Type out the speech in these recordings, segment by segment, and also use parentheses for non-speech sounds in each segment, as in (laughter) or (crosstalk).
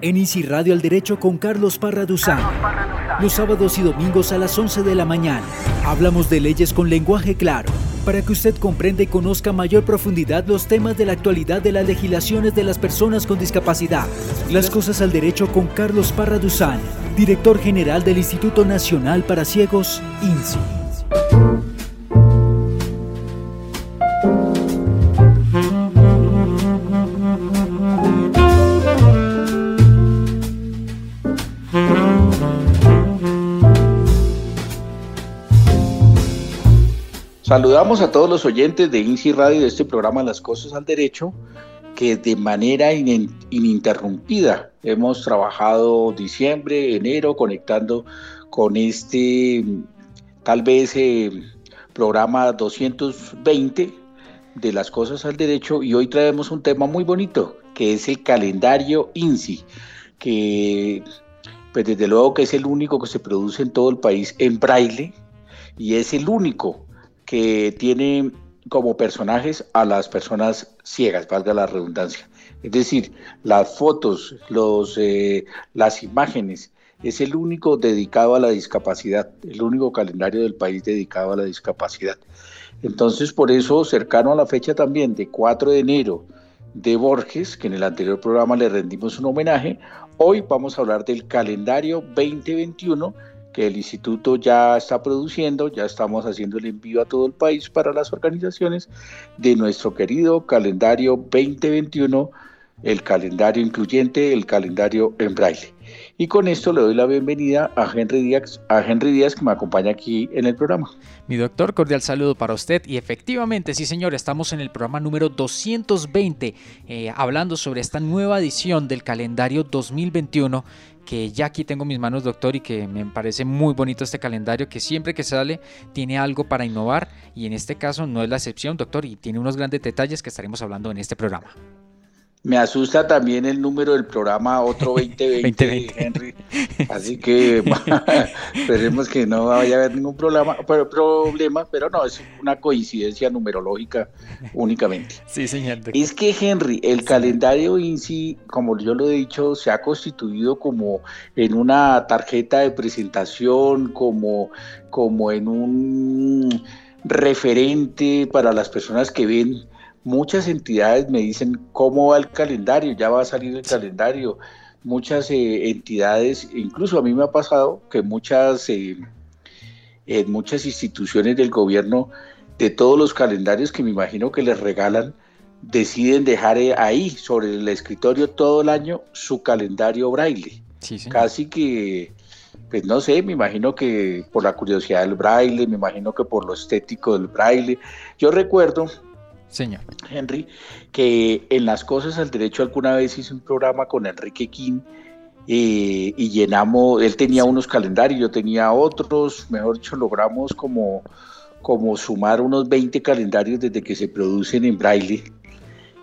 En Easy Radio al Derecho con Carlos Parra Duzán. Los sábados y domingos a las 11 de la mañana. Hablamos de leyes con lenguaje claro, para que usted comprenda y conozca a mayor profundidad los temas de la actualidad de las legislaciones de las personas con discapacidad. Las cosas al derecho con Carlos Parra Duzán, director general del Instituto Nacional para Ciegos, INSI. Saludamos a todos los oyentes de INSI Radio de este programa Las Cosas al Derecho, que de manera ininterrumpida hemos trabajado diciembre, enero, conectando con este tal vez eh, programa 220 de Las Cosas al Derecho y hoy traemos un tema muy bonito, que es el calendario INSI, que pues desde luego que es el único que se produce en todo el país en braille y es el único que tiene como personajes a las personas ciegas, valga la redundancia. Es decir, las fotos, los, eh, las imágenes, es el único dedicado a la discapacidad, el único calendario del país dedicado a la discapacidad. Entonces, por eso, cercano a la fecha también de 4 de enero de Borges, que en el anterior programa le rendimos un homenaje, hoy vamos a hablar del calendario 2021 el instituto ya está produciendo, ya estamos haciendo el envío a todo el país para las organizaciones de nuestro querido calendario 2021, el calendario incluyente, el calendario en braille. Y con esto le doy la bienvenida a Henry Díaz, a Henry Díaz que me acompaña aquí en el programa. Mi doctor, cordial saludo para usted. Y efectivamente, sí señor, estamos en el programa número 220, eh, hablando sobre esta nueva edición del calendario 2021 que ya aquí tengo mis manos, doctor, y que me parece muy bonito este calendario, que siempre que sale tiene algo para innovar, y en este caso no es la excepción, doctor, y tiene unos grandes detalles que estaremos hablando en este programa. Me asusta también el número del programa Otro 2020, (laughs) Henry. Así que (laughs) esperemos que no vaya a haber ningún problema, pero, problema, pero no, es una coincidencia numerológica únicamente. Sí, señor. Es que, Henry, el calendario INSI, como yo lo he dicho, se ha constituido como en una tarjeta de presentación, como, como en un referente para las personas que ven muchas entidades me dicen cómo va el calendario, ya va a salir el calendario. Muchas eh, entidades, incluso a mí me ha pasado que muchas, eh, muchas instituciones del gobierno, de todos los calendarios que me imagino que les regalan, deciden dejar eh, ahí sobre el escritorio todo el año su calendario braille. Casi que, pues no sé, me imagino que por la curiosidad del braille, me imagino que por lo estético del braille. Yo recuerdo Señor. Henry, que en las cosas al derecho alguna vez hice un programa con Enrique King eh, y llenamos, él tenía unos calendarios, yo tenía otros, mejor dicho, logramos como, como sumar unos 20 calendarios desde que se producen en braille.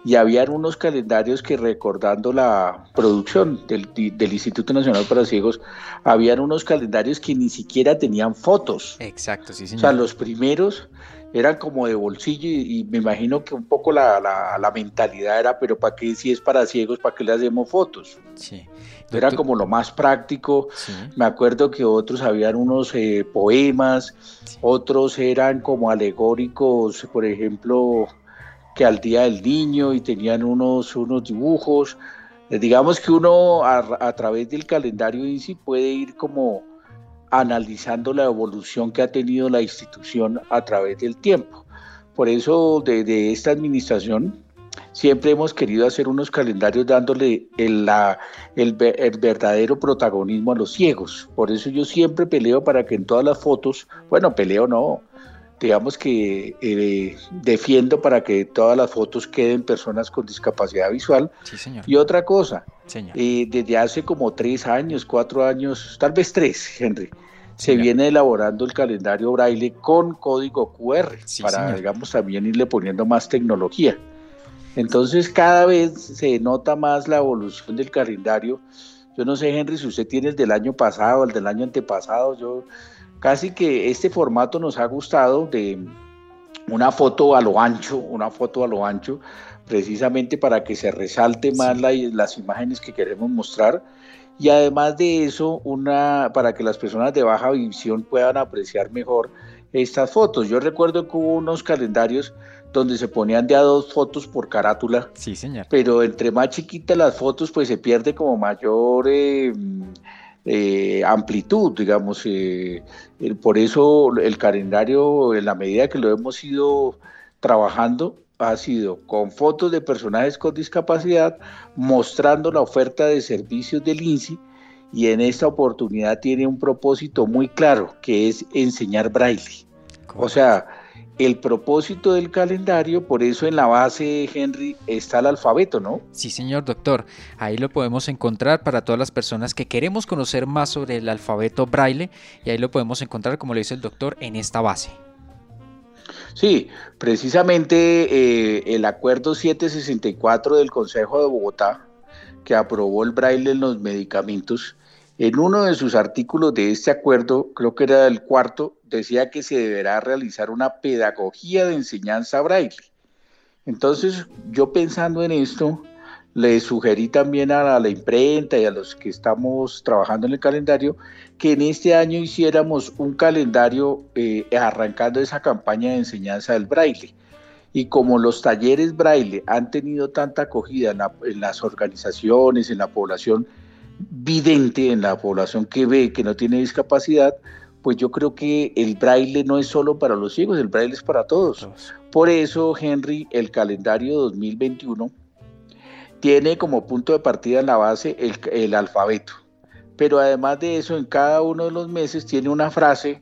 Y habían unos calendarios que recordando la producción del, del Instituto Nacional para Ciegos, habían unos calendarios que ni siquiera tenían fotos. Exacto, sí, señor. O sea, los primeros eran como de bolsillo y, me imagino que un poco la, la, mentalidad era, pero ¿para qué si es para ciegos, para qué le hacemos fotos? Sí. Era como lo más práctico. Me acuerdo que otros habían unos eh, poemas, otros eran como alegóricos, por ejemplo, que al Día del Niño y tenían unos, unos dibujos. Digamos que uno a, a través del calendario INSI puede ir como analizando la evolución que ha tenido la institución a través del tiempo. Por eso, desde esta administración, siempre hemos querido hacer unos calendarios dándole el, la, el, verdadero protagonismo a los ciegos. Por eso yo siempre peleo para que en todas las fotos, bueno, peleo no, digamos que eh, defiendo para que todas las fotos queden personas con discapacidad visual. Y otra cosa, eh, desde hace como tres años, cuatro años, tal vez tres, Henry, se viene elaborando el calendario braille con código QR para, digamos, también irle poniendo más tecnología. Entonces cada vez se nota más la evolución del calendario. Yo no sé, Henry, si usted tiene el del año pasado, el del año antepasado, yo casi que este formato nos ha gustado de una foto a lo ancho, una foto a lo ancho, precisamente para que se resalte más las imágenes que queremos mostrar y además de eso, una, para que las personas de baja visión puedan apreciar mejor estas fotos. Yo recuerdo que hubo unos calendarios donde se ponían de a dos fotos por carátula. Sí, señor. Pero entre más chiquitas las fotos, pues se pierde como mayor eh, eh, amplitud, digamos. Eh, por eso el calendario, en la medida que lo hemos ido trabajando, ha sido con fotos de personajes con discapacidad, mostrando la oferta de servicios del INSI y en esta oportunidad tiene un propósito muy claro, que es enseñar braille. O sea, el propósito del calendario, por eso en la base, Henry, está el alfabeto, ¿no? Sí, señor doctor. Ahí lo podemos encontrar para todas las personas que queremos conocer más sobre el alfabeto braille y ahí lo podemos encontrar, como le dice el doctor, en esta base. Sí, precisamente eh, el acuerdo 764 del Consejo de Bogotá, que aprobó el braille en los medicamentos, en uno de sus artículos de este acuerdo, creo que era el cuarto, decía que se deberá realizar una pedagogía de enseñanza braille. Entonces, yo pensando en esto, le sugerí también a la, imprenta y a los que estamos trabajando en el calendario que en este año hiciéramos un calendario eh, arrancando esa campaña de enseñanza del braille. Y como los talleres braille han tenido tanta acogida en, las organizaciones, en la población vidente, en la población que ve, que no tiene discapacidad, pues yo creo que el braille no es solo para los ciegos, el braille es para todos. Por eso, Henry, el calendario 2021 tiene como punto de partida en la base el, alfabeto. Pero además de eso, en cada uno de los meses tiene una frase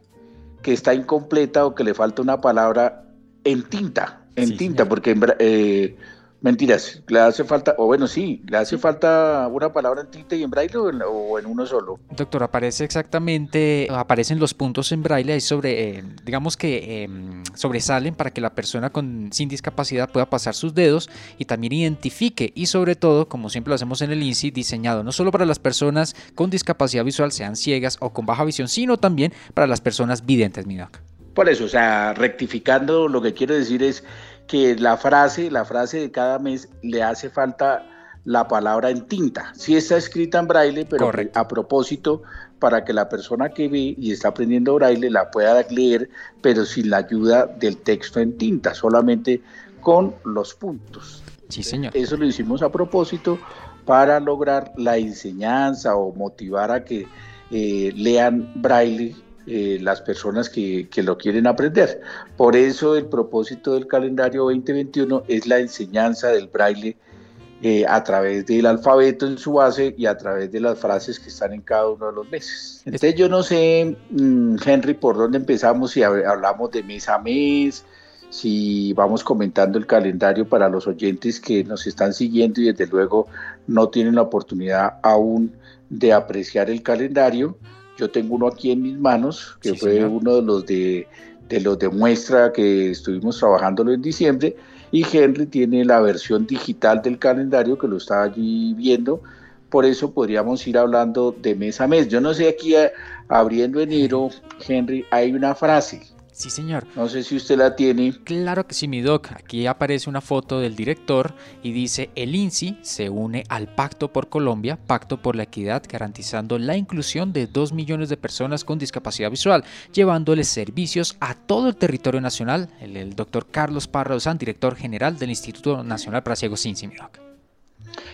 que está incompleta o que le falta una palabra en tinta, en tinta, porque eh, Mentiras, le hace falta, o bueno, sí, le hace falta una palabra en tinta y en braille o en, uno solo. Doctor, aparece exactamente, aparecen los puntos en braille ahí sobre, eh, digamos que em, sobresalen para que la persona con, sin discapacidad pueda pasar sus dedos y también identifique y sobre todo, como siempre lo hacemos en el INSI, diseñado no solo para las personas con discapacidad visual, sean ciegas o con baja visión, sino también para las personas videntes, mi doc. Por eso, o sea, rectificando, lo que quiero decir es que la frase, la frase de cada mes le hace falta la palabra en tinta. Sí está escrita en braille, pero a propósito para que la persona que ve y está aprendiendo braille la pueda leer, pero sin la ayuda del texto en tinta, solamente con los puntos. Sí, señor. Eso lo hicimos a propósito para lograr la enseñanza o motivar a que eh, lean braille eh, las personas que, lo quieren aprender. Por eso el propósito del calendario 2021 es la enseñanza del braille eh, a través del alfabeto en su base y a través de las frases que están en cada uno de los meses. Entonces yo no sé, mm, Henry, por dónde empezamos, si hablamos de mes a mes, si vamos comentando el calendario para los oyentes que nos están siguiendo y desde luego no tienen la oportunidad aún de apreciar el calendario. Yo tengo uno aquí en mis manos, que fue uno de los de, los de muestra que estuvimos trabajándolo en diciembre, y Henry tiene la versión digital del calendario que lo está allí viendo. Por eso podríamos ir hablando de mes a mes. Yo no sé, aquí abriendo enero, Henry, hay una frase Sí, señor. No sé si usted la tiene. Claro que sí, mi doc. Aquí aparece una foto del director y dice, el INSI se une al Pacto por Colombia, Pacto por la Equidad, garantizando la inclusión de 2 millones de personas con discapacidad visual, llevándoles servicios a todo el territorio nacional. El, doctor Carlos Parra director general del Instituto Nacional para Ciegos INSI, mi doc.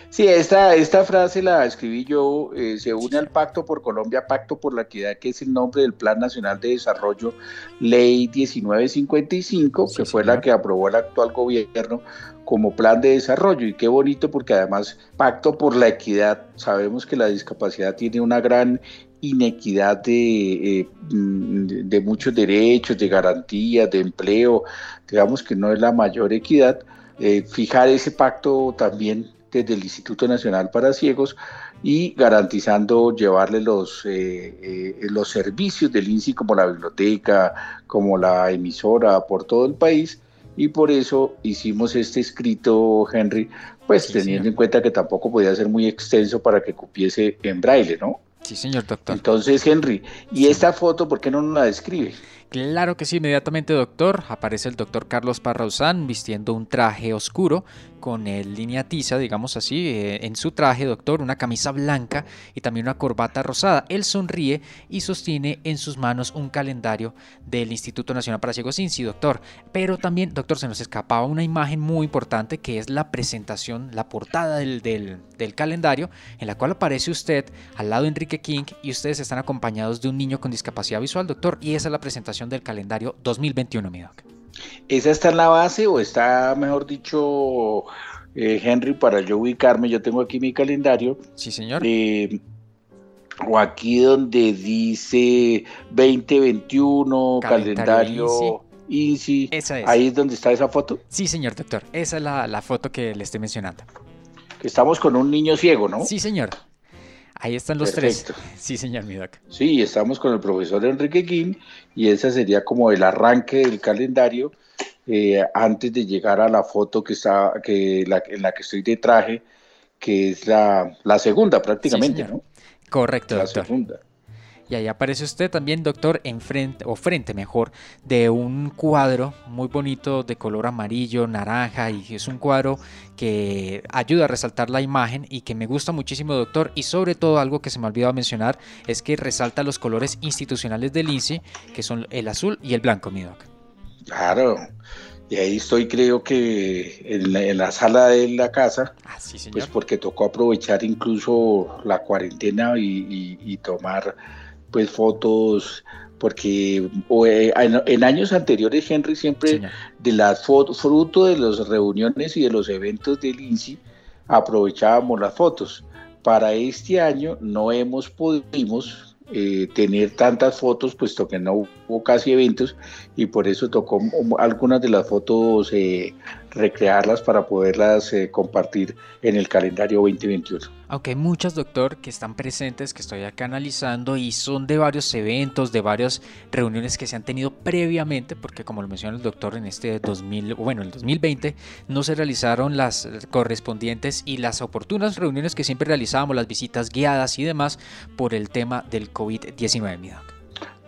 Sí, esta, esta frase la escribí yo, eh, se une al Pacto por Colombia, Pacto por la Equidad, que es el nombre del Plan Nacional de Desarrollo, Ley 1955, que fue la que aprobó el actual gobierno como plan de desarrollo. Y qué bonito porque además Pacto por la Equidad, sabemos que la discapacidad tiene una gran inequidad de, eh, de muchos derechos, de garantías, de empleo, digamos que no es la mayor equidad. Eh, fijar ese pacto también desde el Instituto Nacional para Ciegos y garantizando llevarle los, eh, eh, los servicios del INSI como la biblioteca, como la emisora por todo el país. Y por eso hicimos este escrito, Henry, pues teniendo en cuenta que tampoco podía ser muy extenso para que cupiese en braille, ¿no? Sí, señor doctor. Entonces, Henry, ¿y esta foto por qué no nos la describe? Claro que sí, inmediatamente doctor. Aparece el doctor Carlos Parrauzán vistiendo un traje oscuro con el línea tiza, digamos así, eh, en su traje, doctor, una camisa blanca y también una corbata rosada. Él sonríe y sostiene en sus manos un calendario del Instituto Nacional para Ciegos INSI, doctor. Pero también, doctor, se nos escapaba una imagen muy importante que es la presentación, la portada del, del, del calendario, en la cual aparece usted al lado de Enrique King y ustedes están acompañados de un niño con discapacidad visual, doctor. Y esa es la presentación del calendario 2021, mi doc. ¿Esa está en la base o está, mejor dicho, eh, Henry, para yo ubicarme? Yo tengo aquí mi calendario. Sí, señor. Eh, o aquí donde dice 2021, calendario, INSI. Esa es. Ahí es donde está esa foto. Sí, señor doctor. Esa es la, la foto que le estoy mencionando. Que estamos con un niño ciego, ¿no? Sí, señor. Ahí están los tres. Sí, señor Midoc. Sí, estamos con el profesor Enrique King y ese sería como el arranque del calendario eh, antes de llegar a la foto que está, que la, en la que estoy de traje, que es la, la segunda prácticamente, ¿no? Correcto, la Segunda. Y ahí aparece usted también, doctor, enfrente, o frente mejor, de un cuadro muy bonito de color amarillo, naranja, y es un cuadro que ayuda a resaltar la imagen y que me gusta muchísimo, doctor. Y sobre todo algo que se me ha olvidado mencionar es que resalta los colores institucionales del INSI, que son el azul y el blanco, mi doc. Claro. Y ahí estoy, creo que en la, sala de la casa, ah, pues porque tocó aprovechar incluso la cuarentena y tomar pues fotos, porque eh, en, años anteriores Henry siempre de las fotos, fruto de las reuniones y de los eventos del INSI, aprovechábamos las fotos. Para este año no hemos podido eh, tener tantas fotos, puesto que no hubo casi eventos, y por eso tocó algunas de las fotos eh, recrearlas para poderlas compartir en el calendario 2021. Aunque hay muchas, doctor, que están presentes, que estoy acá analizando y son de varios eventos, de varias reuniones que se han tenido previamente, porque como lo menciona el doctor, en este 2000, bueno, el 2020 no se realizaron las correspondientes y las oportunas reuniones que siempre realizábamos, las visitas guiadas y demás, por el tema del COVID-19, mi doc.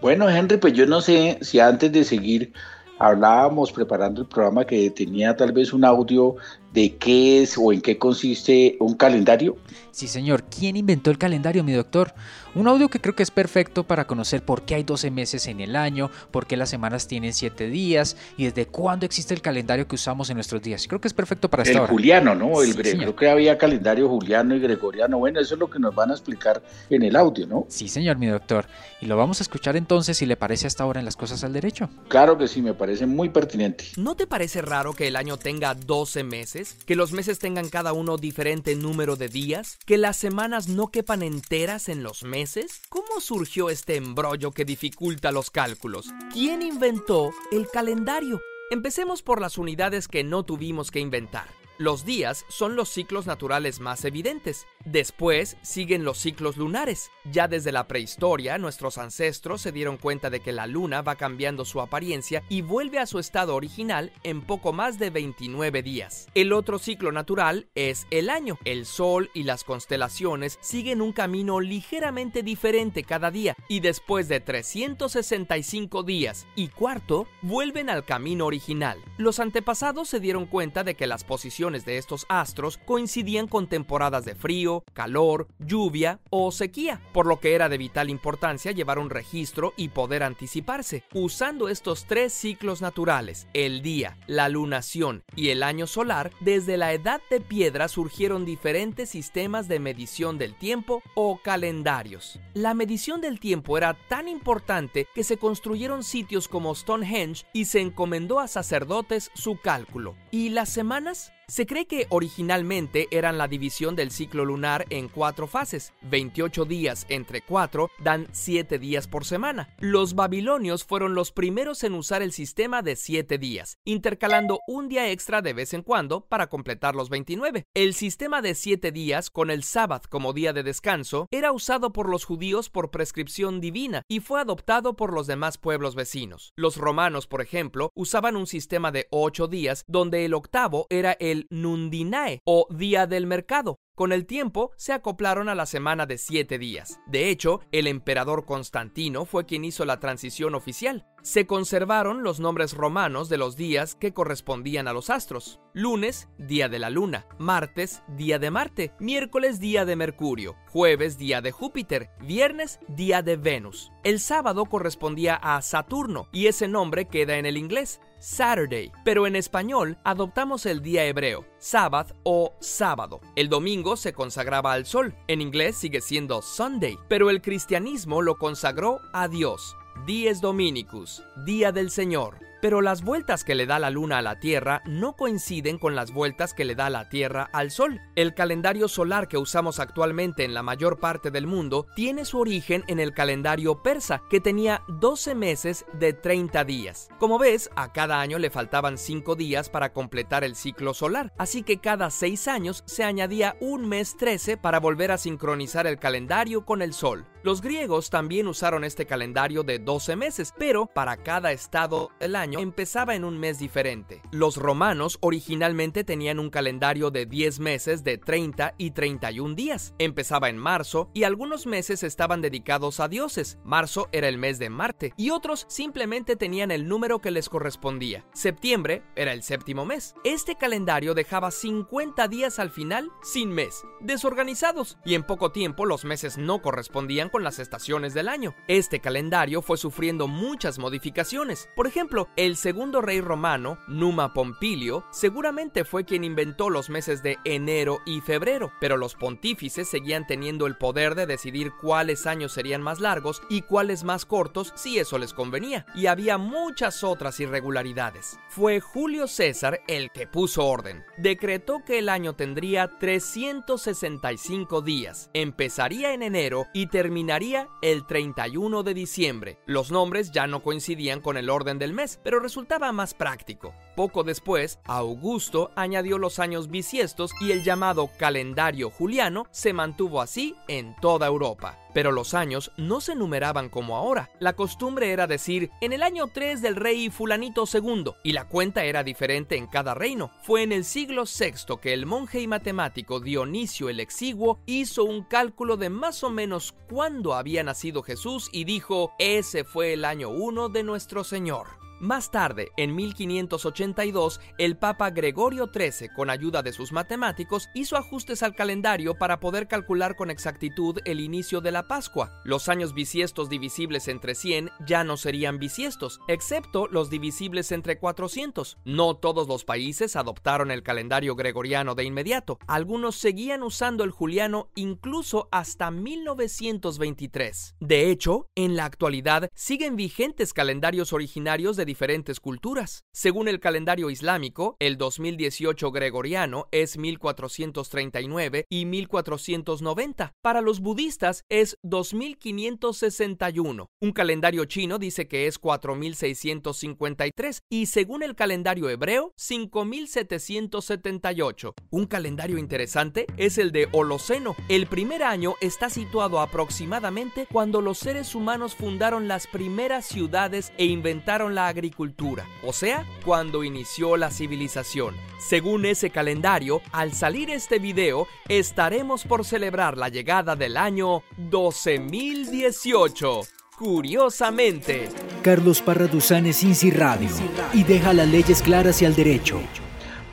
Bueno, Henry, pues yo no sé si antes de seguir hablábamos preparando el programa que tenía tal vez un audio de qué es o en qué consiste un calendario? Sí, señor. ¿Quién inventó el calendario, mi doctor? Un audio que creo que es perfecto para conocer por qué hay 12 meses en el año, por qué las semanas tienen 7 días y desde cuándo existe el calendario que usamos en nuestros días. Creo que es perfecto para esta el juliano, ¿no? El creo que había calendario juliano y gregoriano. Bueno, eso es lo que nos van a explicar en el audio, ¿no? Sí, señor, mi doctor. Y lo vamos a escuchar entonces si le parece hasta ahora en las cosas al derecho. Claro que sí, me parece muy pertinente. ¿No te parece raro que el año tenga 12 meses? que los meses tengan cada uno diferente número de días, que las semanas no quepan enteras en los meses. ¿Cómo surgió este embrollo que dificulta los cálculos? ¿Quién inventó el calendario? Empecemos por las unidades que no tuvimos que inventar. Los días son los ciclos naturales más evidentes. Después siguen los ciclos lunares. Ya desde la prehistoria, nuestros ancestros se dieron cuenta de que la luna va cambiando su apariencia y vuelve a su estado original en poco más de 29 días. El otro ciclo natural es el año. El sol y las constelaciones siguen un camino ligeramente diferente cada día y después de 365 días y cuarto, vuelven al camino original. Los antepasados se dieron cuenta de que las posiciones de estos astros coincidían con temporadas de frío, calor, lluvia o sequía, por lo que era de vital importancia llevar un registro y poder anticiparse. Usando estos tres ciclos naturales, el día, la lunación y el año solar, desde la edad de piedra surgieron diferentes sistemas de medición del tiempo o calendarios. La medición del tiempo era tan importante que se construyeron sitios como Stonehenge y se encomendó a sacerdotes su cálculo. ¿Y las semanas? Se cree que originalmente eran la división del ciclo lunar en cuatro fases. 28 días entre 4 dan 7 días por semana. Los babilonios fueron los primeros en usar el sistema de 7 días, intercalando un día extra de vez en cuando para completar los 29. El sistema de 7 días, con el sábado como día de descanso, era usado por los judíos por prescripción divina y fue adoptado por los demás pueblos vecinos. Los romanos, por ejemplo, usaban un sistema de 8 días donde el octavo era el Nundinae o Día del Mercado, con el tiempo se acoplaron a la semana de siete días. De hecho, el emperador Constantino fue quien hizo la transición oficial. Se conservaron los nombres romanos de los días que correspondían a los astros. Lunes, día de la luna. Martes, día de Marte. Miércoles, día de Mercurio. Jueves, día de Júpiter. Viernes, día de Venus. El sábado correspondía a Saturno y ese nombre queda en el inglés. Saturday, pero en español adoptamos el día hebreo, Sabbath o sábado. El domingo se consagraba al sol, en inglés sigue siendo Sunday, pero el cristianismo lo consagró a Dios, Dies Dominicus, Día del Señor. Pero las vueltas que le da la Luna a la Tierra no coinciden con las vueltas que le da la Tierra al Sol. El calendario solar que usamos actualmente en la mayor parte del mundo tiene su origen en el calendario persa, que tenía 12 meses de 30 días. Como ves, a cada año le faltaban 5 días para completar el ciclo solar, así que cada 6 años se añadía un mes 13 para volver a sincronizar el calendario con el Sol. Los griegos también usaron este calendario de 12 meses, pero para cada estado del año empezaba en un mes diferente. Los romanos originalmente tenían un calendario de 10 meses de 30 y 31 días. Empezaba en marzo y algunos meses estaban dedicados a dioses. Marzo era el mes de Marte y otros simplemente tenían el número que les correspondía. Septiembre era el séptimo mes. Este calendario dejaba 50 días al final sin mes, desorganizados, y en poco tiempo los meses no correspondían con las estaciones del año. Este calendario fue sufriendo muchas modificaciones. Por ejemplo, el segundo rey romano, Numa Pompilio, seguramente fue quien inventó los meses de enero y febrero, pero los pontífices seguían teniendo el poder de decidir cuáles años serían más largos y cuáles más cortos si eso les convenía, y había muchas otras irregularidades. Fue Julio César el que puso orden. Decretó que el año tendría 365 días, empezaría en enero y terminaría terminaría el 31 de diciembre. Los nombres ya no coincidían con el orden del mes, pero resultaba más práctico. Poco después, Augusto añadió los años bisiestos y el llamado calendario juliano se mantuvo así en toda Europa. Pero los años no se numeraban como ahora. La costumbre era decir en el año 3 del rey fulanito II, y la cuenta era diferente en cada reino. Fue en el siglo VI que el monje y matemático Dionisio el Exiguo hizo un cálculo de más o menos cuándo había nacido Jesús y dijo, ese fue el año 1 de nuestro Señor. Más tarde, en 1582, el Papa Gregorio XIII, con ayuda de sus matemáticos, hizo ajustes al calendario para poder calcular con exactitud el inicio de la Pascua. Los años bisiestos divisibles entre 100 ya no serían bisiestos, excepto los divisibles entre 400. No todos los países adoptaron el calendario gregoriano de inmediato. Algunos seguían usando el juliano incluso hasta 1923. De hecho, en la actualidad siguen vigentes calendarios originarios de diferentes culturas. Según el calendario islámico, el 2018 gregoriano es 1439 y 1490. Para los budistas es 2561. Un calendario chino dice que es 4653 y según el calendario hebreo 5778. Un calendario interesante es el de Holoceno. El primer año está situado aproximadamente cuando los seres humanos fundaron las primeras ciudades e inventaron la agricultura agricultura, o sea, cuando inició la civilización. Según ese calendario, al salir este video, estaremos por celebrar la llegada del año 12018. Curiosamente. Carlos Parra Duzán es Inci Radio y deja las leyes claras y al derecho.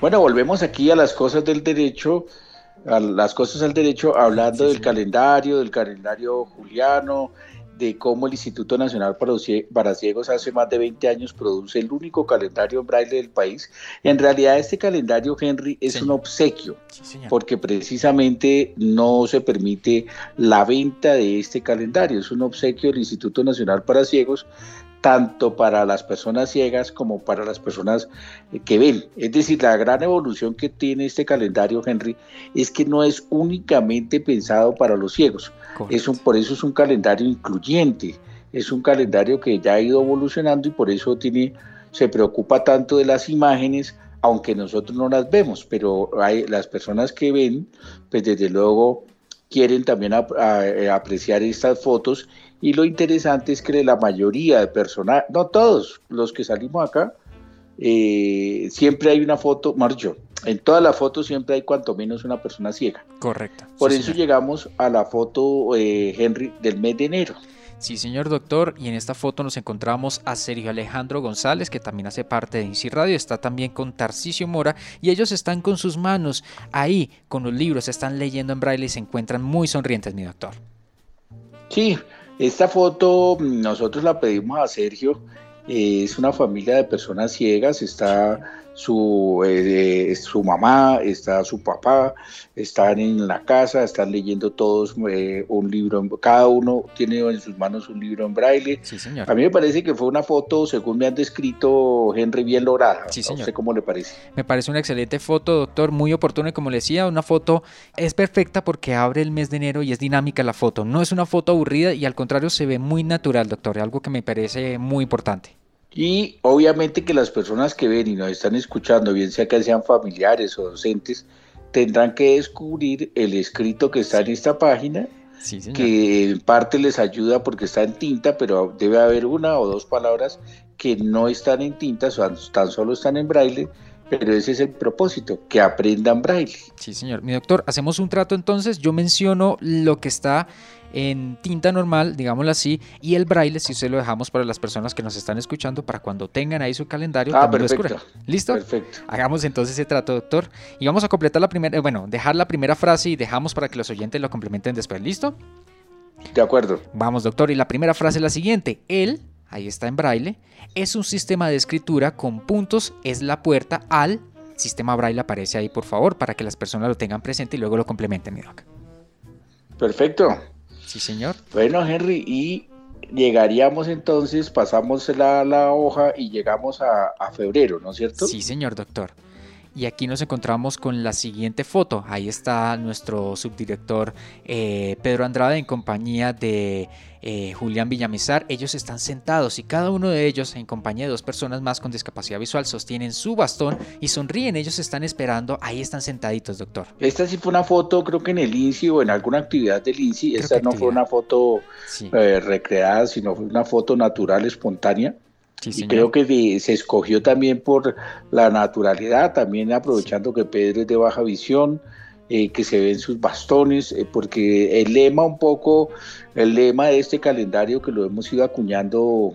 Bueno, volvemos aquí a las cosas del derecho, a las cosas del derecho, hablando del calendario, del calendario juliano, de cómo el Instituto Nacional para Ciegos hace más de 20 años produce el único calendario en braille del país. En realidad este calendario, Henry, es un obsequio, porque precisamente no se permite la venta de este calendario. Es un obsequio del Instituto Nacional para Ciegos tanto para las personas ciegas como para las personas eh, que ven. Es decir, la gran evolución que tiene este calendario, Henry, es que no es únicamente pensado para los ciegos. Es un, por eso es un calendario incluyente. Es un calendario que ya ha ido evolucionando y por eso tiene, se preocupa tanto de las imágenes, aunque nosotros no las vemos, pero hay las personas que ven, pues desde luego quieren también eh, apreciar estas fotos y lo interesante es que la mayoría de personas, no todos los que salimos acá, eh, siempre hay una foto, Marjo, en todas las fotos siempre hay cuanto menos una persona ciega. Correcto. Por eso llegamos a la foto, eh, Henry, del mes de enero. Sí, señor doctor, y en esta foto nos encontramos a Sergio Alejandro González, que también hace parte de INSI Radio, está también con Tarcisio Mora, y ellos están con sus manos ahí, con los libros, están leyendo en braille y se encuentran muy sonrientes, mi doctor. Sí, esta foto mm, nosotros la pedimos a Sergio, es una familia de personas ciegas, está su, eh, su mamá, está su papá, están en la casa, están leyendo todos eh, un libro, cada uno tiene en sus manos un libro en braille. Sí, señor. A mí me parece que fue una foto, según me han descrito, Henry, bien lograda. Sí, señor. No sé cómo le parece. Me parece una excelente foto, doctor, muy oportuna y como le decía, una foto es perfecta porque abre el mes de enero y es dinámica la foto. No es una foto aburrida y al contrario se ve muy natural, doctor, algo que me parece muy importante. Y obviamente que las personas que ven y nos están escuchando, bien sea que sean familiares o docentes, tendrán que descubrir el escrito que está en esta página, que en parte les ayuda porque está en tinta, pero debe haber una o dos palabras que no están en tinta, tan solo están en braille, pero ese es el propósito, que aprendan braille. Sí, señor. Mi doctor, hacemos un trato entonces, yo menciono lo que está en tinta normal, digámoslo así, y el braille, si se lo dejamos para las personas que nos están escuchando, para cuando tengan ahí su calendario, ah, perfecto. ¿Listo? Perfecto. Hagamos entonces ese trato, doctor. Y vamos a completar la primera, bueno, dejar la primera frase y dejamos para que los oyentes lo complementen después. ¿Listo? De acuerdo. Vamos, doctor. Y la primera frase es la siguiente. Él, ahí está en braille, es un sistema de escritura con puntos, es la puerta al sistema braille. Aparece ahí, por favor, para que las personas lo tengan presente y luego lo complementen, mi doc. Perfecto. Sí, señor. Bueno, Henry, y llegaríamos entonces, pasamos la, la hoja y llegamos a, a febrero, ¿no es cierto? Sí, señor doctor. Y aquí nos encontramos con la siguiente foto. Ahí está nuestro subdirector eh, Pedro Andrade en compañía de eh, Julián Villamizar. Ellos están sentados y cada uno de ellos, en compañía de dos personas más con discapacidad visual, sostienen su bastón y sonríen. Ellos están esperando. Ahí están sentaditos, doctor. Esta sí fue una foto, creo que en el INSI o en alguna actividad del INSI. Esta no fue una foto eh, recreada, sino fue una foto natural, espontánea y creo que se escogió también por la naturalidad, también aprovechando que Pedro es de baja visión, eh, que se ven sus bastones, eh, porque el lema un poco, el lema de este calendario que lo hemos ido acuñando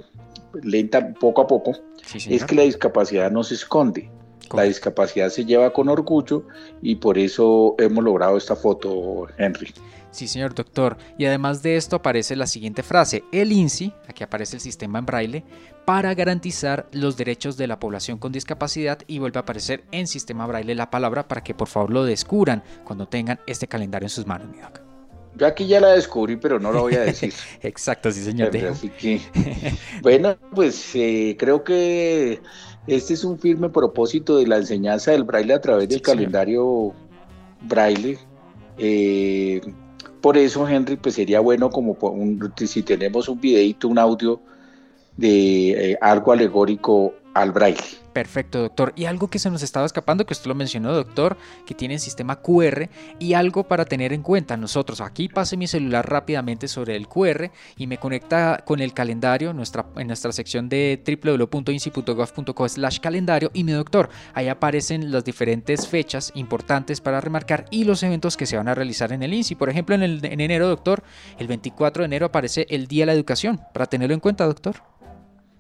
lenta, poco a poco, es que la discapacidad no se esconde. La discapacidad se lleva con orgullo y por eso hemos logrado esta foto, Henry. Sí, señor doctor. Y además de esto aparece la siguiente frase. El INSI, aquí aparece el sistema en braille, para garantizar los derechos de la población con discapacidad y vuelve a aparecer en sistema braille la palabra para que por favor lo descubran cuando tengan este calendario en sus manos, mi doc. Yo aquí ya la descubrí, pero no lo voy a decir. (laughs) Exacto, sí, señor. bueno, pues eh, creo que este es un firme propósito de la enseñanza del braille a través del calendario braille. Eh, por eso, Henry, pues sería bueno como si tenemos un videito, un audio de eh, algo alegórico al braille. Perfecto, doctor. Y algo que se nos estaba escapando, que usted lo mencionó, doctor, que tiene sistema QR y algo para tener en cuenta. Nosotros, aquí pase mi celular rápidamente sobre el QR y me conecta con el calendario nuestra, en nuestra sección de www.inci.gov.co slash calendario y mi doctor, ahí aparecen las diferentes fechas importantes para remarcar y los eventos que se van a realizar en el INSI. Por ejemplo, en, en enero, doctor, el 24 de enero aparece el Día de la Educación, para tenerlo en cuenta, doctor.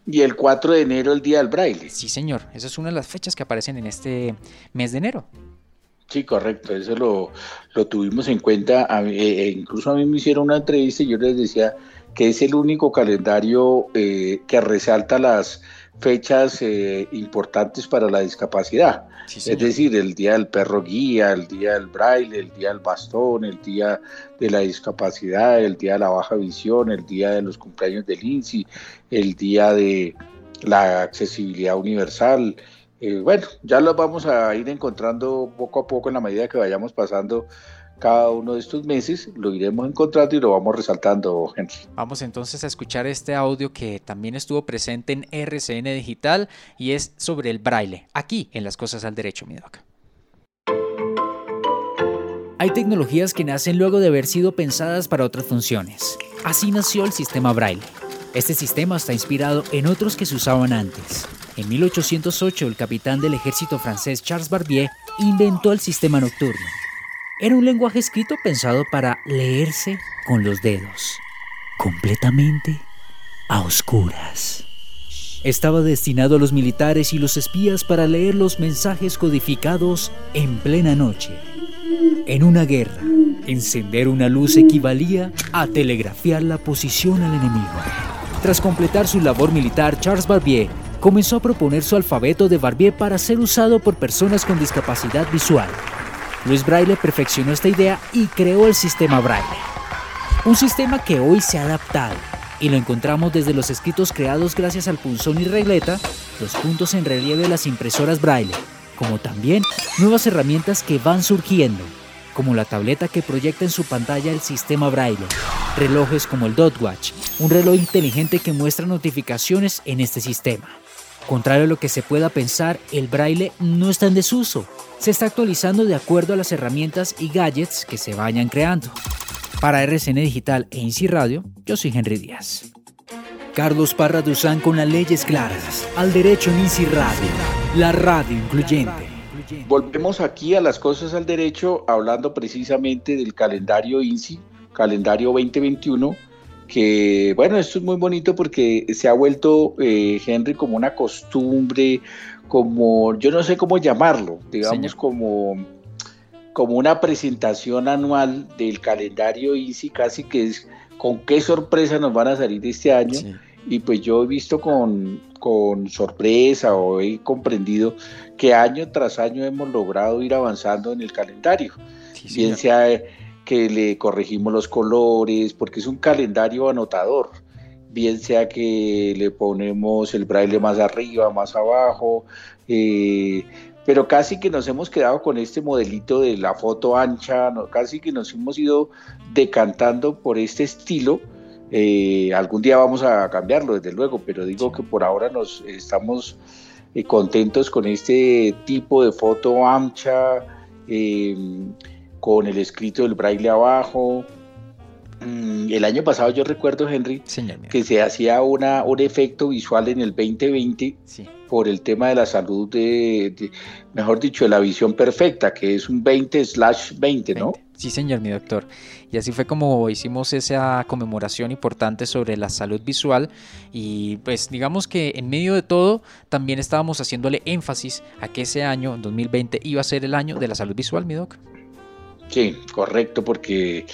Y el 4 de enero el Día del Braille. Sí, señor. Esa es una de las fechas que aparecen en este mes de enero. Sí, correcto. Eso lo, lo tuvimos en cuenta. Eh, eh, incluso a mí me hicieron una entrevista y yo les decía que es el único calendario eh, que resalta las fechas eh, importantes para la discapacidad. es decir, el día del perro guía, el día del braille, el día del bastón, el día de la discapacidad, el día de la baja visión, el día de los cumpleaños del INSI, el día de la accesibilidad universal. Eh, bueno, ya los vamos a ir encontrando poco a poco en la medida que vayamos pasando cada uno de estos meses, lo iremos encontrando y lo vamos resaltando, Henry. Vamos entonces a escuchar este audio que también estuvo presente en RCN Digital y es sobre el braille, aquí en Las Cosas al Derecho, mi doc. Hay tecnologías que nacen luego de haber sido pensadas para otras funciones. Así nació el sistema braille. Este sistema está inspirado en otros que se usaban antes. En 1808, el capitán del ejército francés Charles Barbier inventó el sistema nocturno. Era un lenguaje escrito pensado para leerse con los dedos, completamente a oscuras. Estaba destinado a los militares y los espías para leer los mensajes codificados en plena noche. En una guerra, encender una luz equivalía a telegrafiar la posición al enemigo. Tras completar su labor militar, Charles Barbier comenzó a proponer su alfabeto de Barbier para ser usado por personas con discapacidad visual. Luis Braille perfeccionó esta idea y creó el sistema Braille. Un sistema que hoy se ha adaptado y lo encontramos desde los escritos creados gracias al punzón y regleta, los puntos en relieve de las impresoras braille, como también nuevas herramientas que van surgiendo, como la tableta que proyecta en su pantalla el sistema braille, relojes como el Dot Watch, un reloj inteligente que muestra notificaciones en este sistema. Contrario a lo que se pueda pensar, el braille no está en desuso, se está actualizando de acuerdo a las herramientas y gadgets que se vayan creando. Para RCN Digital e INSI Radio, yo soy Henry Díaz. Carlos Parra Duzán con las leyes claras. Al derecho en INSI Radio, la radio incluyente. Volvemos aquí a las cosas al derecho, hablando precisamente del calendario INSI, calendario 2021, que bueno, esto es muy bonito porque se ha vuelto, eh, Henry, como una costumbre, como, yo no sé cómo llamarlo, digamos como como una presentación anual del calendario ICI, casi que es con qué sorpresa nos van a salir este año. Y pues yo he visto con, con sorpresa o he comprendido que año tras año hemos logrado ir avanzando en el calendario. Bien sea que le corregimos los colores, porque es un calendario anotador. Bien sea que le ponemos el braille más arriba, más abajo, eh, pero casi que nos hemos quedado con este modelito de la foto ancha, casi que nos hemos ido decantando por este estilo. Eh, algún día vamos a cambiarlo, desde luego, pero digo que por ahora nos estamos eh, contentos con este tipo de foto ancha, eh, con el escrito del braille abajo. Mm, el año pasado yo recuerdo, Henry, que se hacía una, un efecto visual en el 2020 por el tema de la salud, de, mejor dicho, de la visión perfecta, que es un 20 slash 20, ¿no? Sí, señor, mi doctor. Y así fue como hicimos esa conmemoración importante sobre la salud visual y pues digamos que en medio de todo también estábamos haciéndole énfasis a que ese año, 2020, iba a ser el año de la salud visual, mi doc. Sí, correcto, porque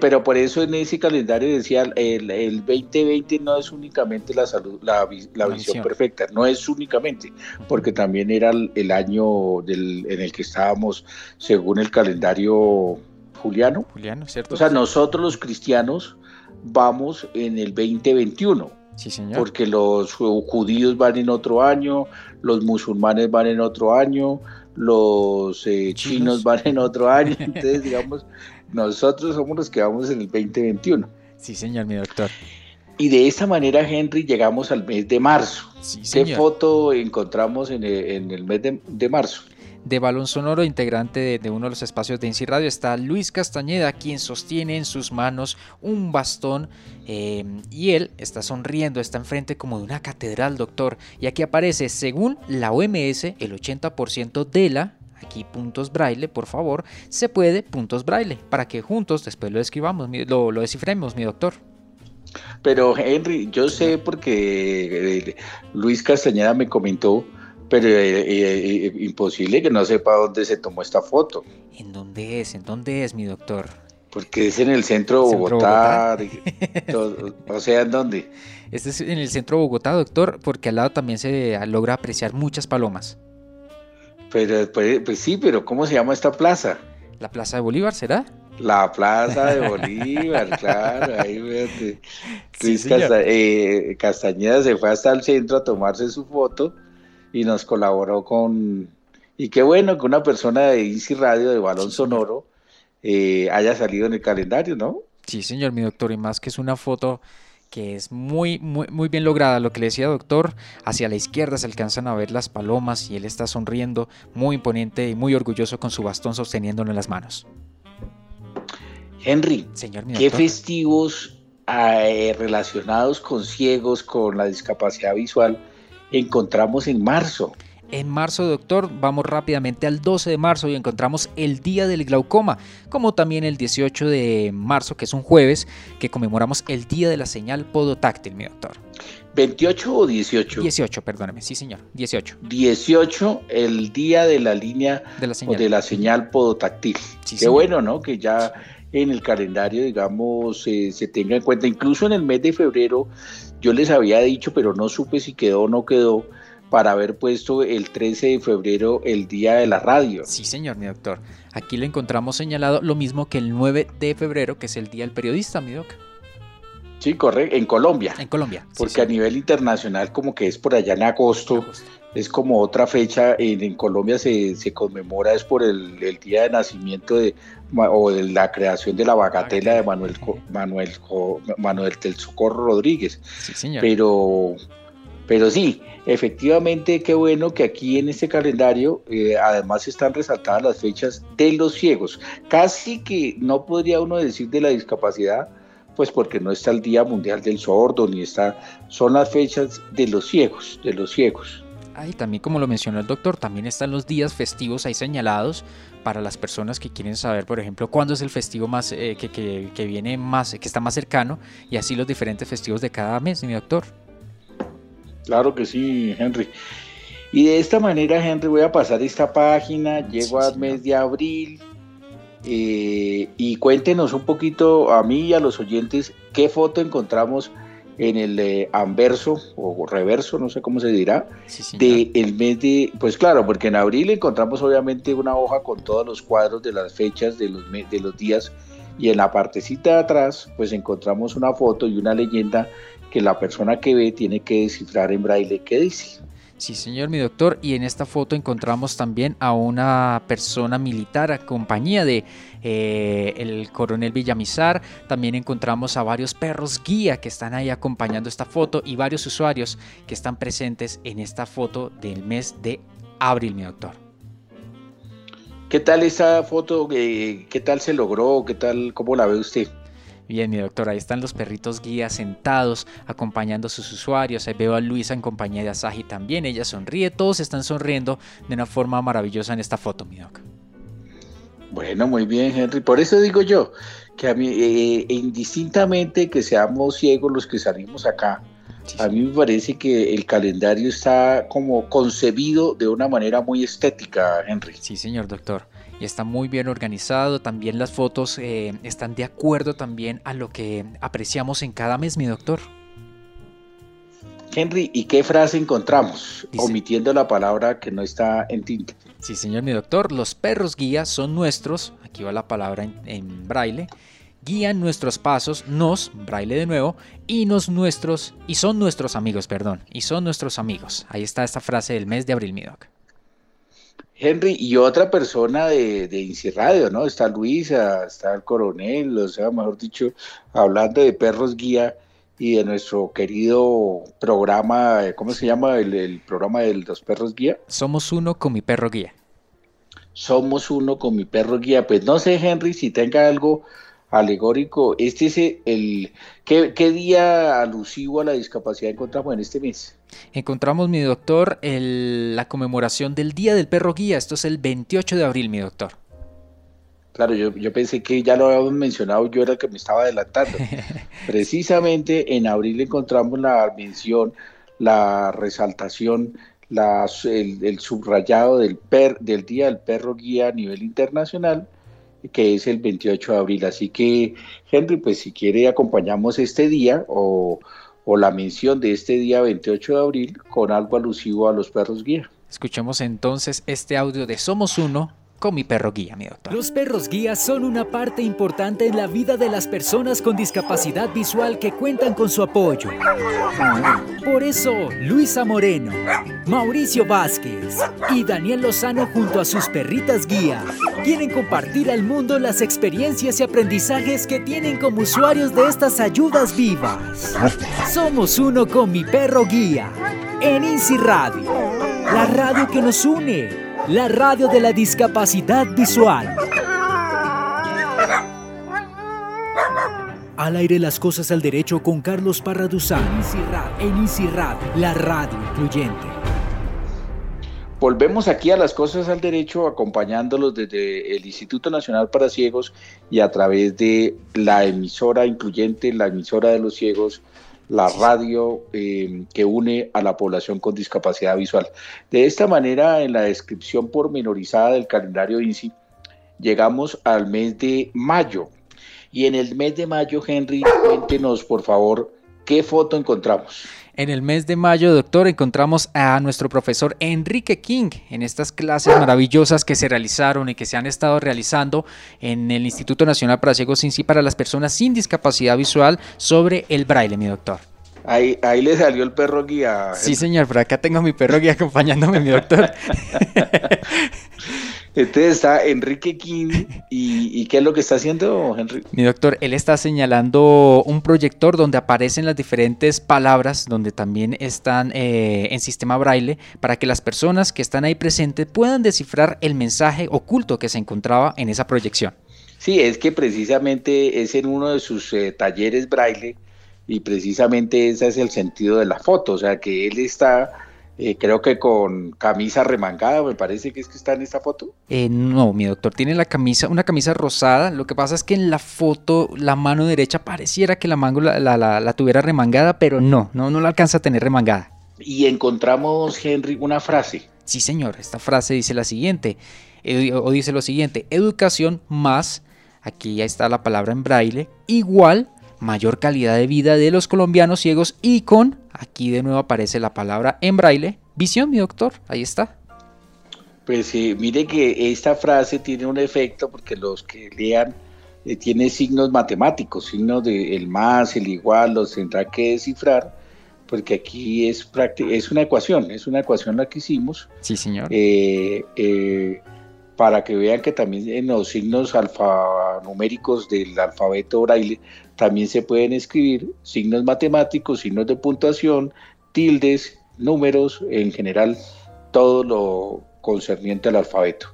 pero por eso en ese calendario decía el, el 2020 no es únicamente la salud, la, visión, perfecta, no es únicamente, porque también era el, año del, en el que estábamos según el calendario juliano. Juliano, ¿cierto? O sea, nosotros los cristianos vamos en el 2021. Sí, señor. Porque los judíos van en otro año, los musulmanes van en otro año, los eh, chinos van en otro (laughs) año. Entonces, digamos, nosotros somos los que vamos en el 2021. Sí, señor, mi doctor. Y de esta manera, Henry, llegamos al mes de marzo. ¿Qué foto encontramos en el, mes de, marzo? De balón sonoro, integrante de, uno de los espacios de INSI Radio, está Luis Castañeda, quien sostiene en sus manos un bastón eh, y él está sonriendo, está enfrente como de una catedral, doctor. Y aquí aparece, según la OMS, el 80% de la aquí puntos braille, por favor, se puede puntos braille, para que juntos después lo escribamos, lo, lo descifremos, mi doctor. Pero Henry, yo sé porque eh, Luis Castañeda me comentó, pero eh, eh, imposible que no sepa dónde se tomó esta foto. ¿En dónde es? ¿En dónde es, mi doctor? Porque es en el centro de Bogotá. (laughs) o sea, ¿en dónde? Este es en el centro de Bogotá, doctor, porque al lado también se logra apreciar muchas palomas. Pero, pues, pues, sí, pero ¿cómo se llama esta plaza? ¿La Plaza de Bolívar será? La Plaza de Bolívar, (laughs) claro, ahí fíjate. Luis eh, Castañeda se fue hasta el centro a tomarse su foto y nos colaboró con... Y qué bueno que una persona de Easy Radio, de Balón Sonoro, eh, haya salido en el calendario, ¿no? Sí, señor, mi doctor, y más que es una foto que es muy, muy, muy bien lograda. Lo que le decía doctor, hacia la izquierda se alcanzan a ver las palomas y él está sonriendo, muy imponente y muy orgulloso con su bastón sosteniéndolo en las manos. Henry, Señor, ¿qué festivos eh, relacionados con ciegos, con la discapacidad visual, encontramos en marzo? En marzo, doctor, vamos rápidamente al 12 de marzo y encontramos el Día del Glaucoma, como también el 18 de marzo, que es un jueves, que conmemoramos el Día de la Señal Podotáctil, mi doctor. ¿28 o 18? 18, perdóneme, sí señor, 18. 18, el día de la línea de la señal, de la señal podotáctil. Qué bueno, ¿no? Que ya en el calendario, digamos, eh, se tenga en cuenta. Incluso en el mes de febrero, yo les había dicho, pero no supe si quedó o no quedó, para haber puesto el 13 de febrero el día de la radio. Sí, señor, mi doctor. Aquí lo encontramos señalado lo mismo que el 9 de febrero, que es el día del periodista, mi doctor. Sí, correcto, en Colombia. En Colombia. Porque a nivel internacional como que es por allá en agosto, es como otra fecha, en, Colombia se, conmemora, es por el, día de nacimiento de, o de la creación de la bagatela de Manuel, Manuel, Manuel del Socorro Rodríguez. Sí, señor. Pero, pero sí, efectivamente, qué bueno que aquí en este calendario eh, además están resaltadas las fechas de los ciegos. Casi que no podría uno decir de la discapacidad, pues porque no está el Día Mundial del Sordo, ni está, son las fechas de los ciegos, de los ciegos. Ahí también como lo mencionó el doctor, también están los días festivos ahí señalados para las personas que quieren saber, por ejemplo, cuándo es el festivo más eh, que, que, viene más, que está más cercano, y así los diferentes festivos de cada mes, mi doctor. Claro que sí, Henry. Y de esta manera, Henry, voy a pasar esta página, llego al mes de abril, eh, y cuéntenos un poquito a mí y a los oyentes qué foto encontramos en el eh, anverso o reverso, no sé cómo se dirá, del el mes de, pues claro, porque en abril encontramos obviamente una hoja con todos los cuadros de las fechas de los, de los días y en la partecita de atrás pues encontramos una foto y una leyenda que la persona que ve tiene que descifrar en braille qué dice. Sí, señor, mi doctor. Y en esta foto encontramos también a una persona militar a compañía de eh, el coronel Villamizar. También encontramos a varios perros guía que están ahí acompañando esta foto y varios usuarios que están presentes en esta foto del mes de abril, mi doctor. ¿Qué tal esa foto? Eh, ¿Qué tal se logró? ¿Qué tal? ¿Cómo la ve usted? Bien, mi doctor, ahí están los perritos guías sentados acompañando a sus usuarios. Ahí veo a Luisa en compañía de Asahi también. Ella sonríe, todos están sonriendo de una forma maravillosa en esta foto, mi doctor. Bueno, muy bien, Henry. Por eso digo yo que a mí, eh, indistintamente que seamos ciegos los que salimos acá, a mí me parece que el calendario está como concebido de una manera muy estética, Henry. Sí, señor doctor y está muy bien organizado. También las fotos eh, están de acuerdo también a lo que apreciamos en cada mes, mi doctor. Henry, ¿y qué frase encontramos? omitiendo la palabra que no está en tinta. Sí, señor, mi doctor. Los perros guías son nuestros. Aquí va la palabra en, en braille. Guían nuestros pasos, nos, braille de nuevo, y nos nuestros, y son nuestros amigos, perdón, y son nuestros amigos. Ahí está esta frase del mes de abril, mi doctor. Henry, y otra persona de, de Inci Radio, ¿no? Está Luisa, está el coronel, o sea, mejor dicho, hablando de perros guía y de nuestro querido programa, ¿cómo se llama el, el programa de los perros guía? Somos uno con mi perro guía. Somos uno con mi perro guía. Pues no sé, Henry, si tenga algo alegórico. Este es el, ¿qué, día alusivo a la discapacidad encontramos en este mes? Encontramos, mi doctor, la conmemoración del Día del Perro Guía. Esto es el 28 de abril, mi doctor. Claro, yo, yo pensé que ya lo habíamos mencionado, yo era el que me estaba adelantando. (laughs) Precisamente en abril encontramos la mención, la resaltación, el, el, subrayado del, per, del Día del Perro Guía a nivel internacional que es el 28 de abril. Así que, Henry, pues si quiere acompañamos este día o, o la mención de este día 28 de abril con algo alusivo a los perros guía. Escuchemos entonces este audio de Somos Uno con mi perro guía, mi doctor. Los perros guías son una parte importante en la vida de las personas con discapacidad visual que cuentan con su apoyo. Por eso, Luisa Moreno, Mauricio Vázquez y Daniel Lozano junto a sus perritas guía quieren compartir al mundo las experiencias y aprendizajes que tienen como usuarios de estas ayudas vivas. Somos uno con mi perro guía en Insi Radio, la radio que nos une la radio de la discapacidad visual. Al aire las cosas al derecho con Carlos Parra Duzán en Easy la radio incluyente. Volvemos aquí a las cosas al derecho acompañándolos desde el Instituto Nacional para Ciegos y a través de la emisora incluyente, la emisora de los ciegos, la radio eh, que une a la población con discapacidad visual. De esta manera, en la descripción pormenorizada del calendario INSI, llegamos al mes de mayo, y en el mes de mayo, Henry, cuéntenos por favor qué foto encontramos. En el mes de mayo, doctor, encontramos a nuestro profesor Enrique King en estas clases maravillosas que se realizaron y que se han estado realizando en el Instituto Nacional para Ciegos Sin Sí para las personas sin discapacidad visual sobre el braille, mi doctor. Ahí, ahí le salió el perro guía. Sí, señor, por acá tengo mi perro guía acompañándome, mi doctor. (laughs) Entonces está Enrique King y, ¿qué es lo que está haciendo Enrique? Mi doctor, él está señalando un proyector donde aparecen las diferentes palabras, donde también están eh, en sistema braille, para que las personas que están ahí presentes puedan descifrar el mensaje oculto que se encontraba en esa proyección. Sí, es que precisamente es en uno de sus eh, talleres braille y precisamente ese es el sentido de la foto, o sea que él está eh, creo que con camisa remangada, me parece que es que está en esta foto. Eh, no, mi doctor tiene la camisa, una camisa rosada. Lo que pasa es que en la foto la mano derecha pareciera que la mano la, tuviera remangada, pero no, no, no la alcanza a tener remangada. Y encontramos, Henry, una frase. Sí, señor, esta frase dice la siguiente, o dice lo siguiente, educación más, aquí ya está la palabra en braille, igual mayor calidad de vida de los colombianos ciegos y con, aquí de nuevo aparece la palabra en braille, visión, mi doctor, ahí está. Pues eh, mire que esta frase tiene un efecto porque los que lean eh, tiene signos matemáticos, signos de el más, el igual, los tendrá que descifrar, porque aquí es, es una ecuación, es una ecuación la que hicimos. Sí, señor. Eh, para que vean que también en los signos alfanuméricos del alfabeto braille también se pueden escribir signos matemáticos, signos de puntuación, tildes, números, en general todo lo concerniente al alfabeto.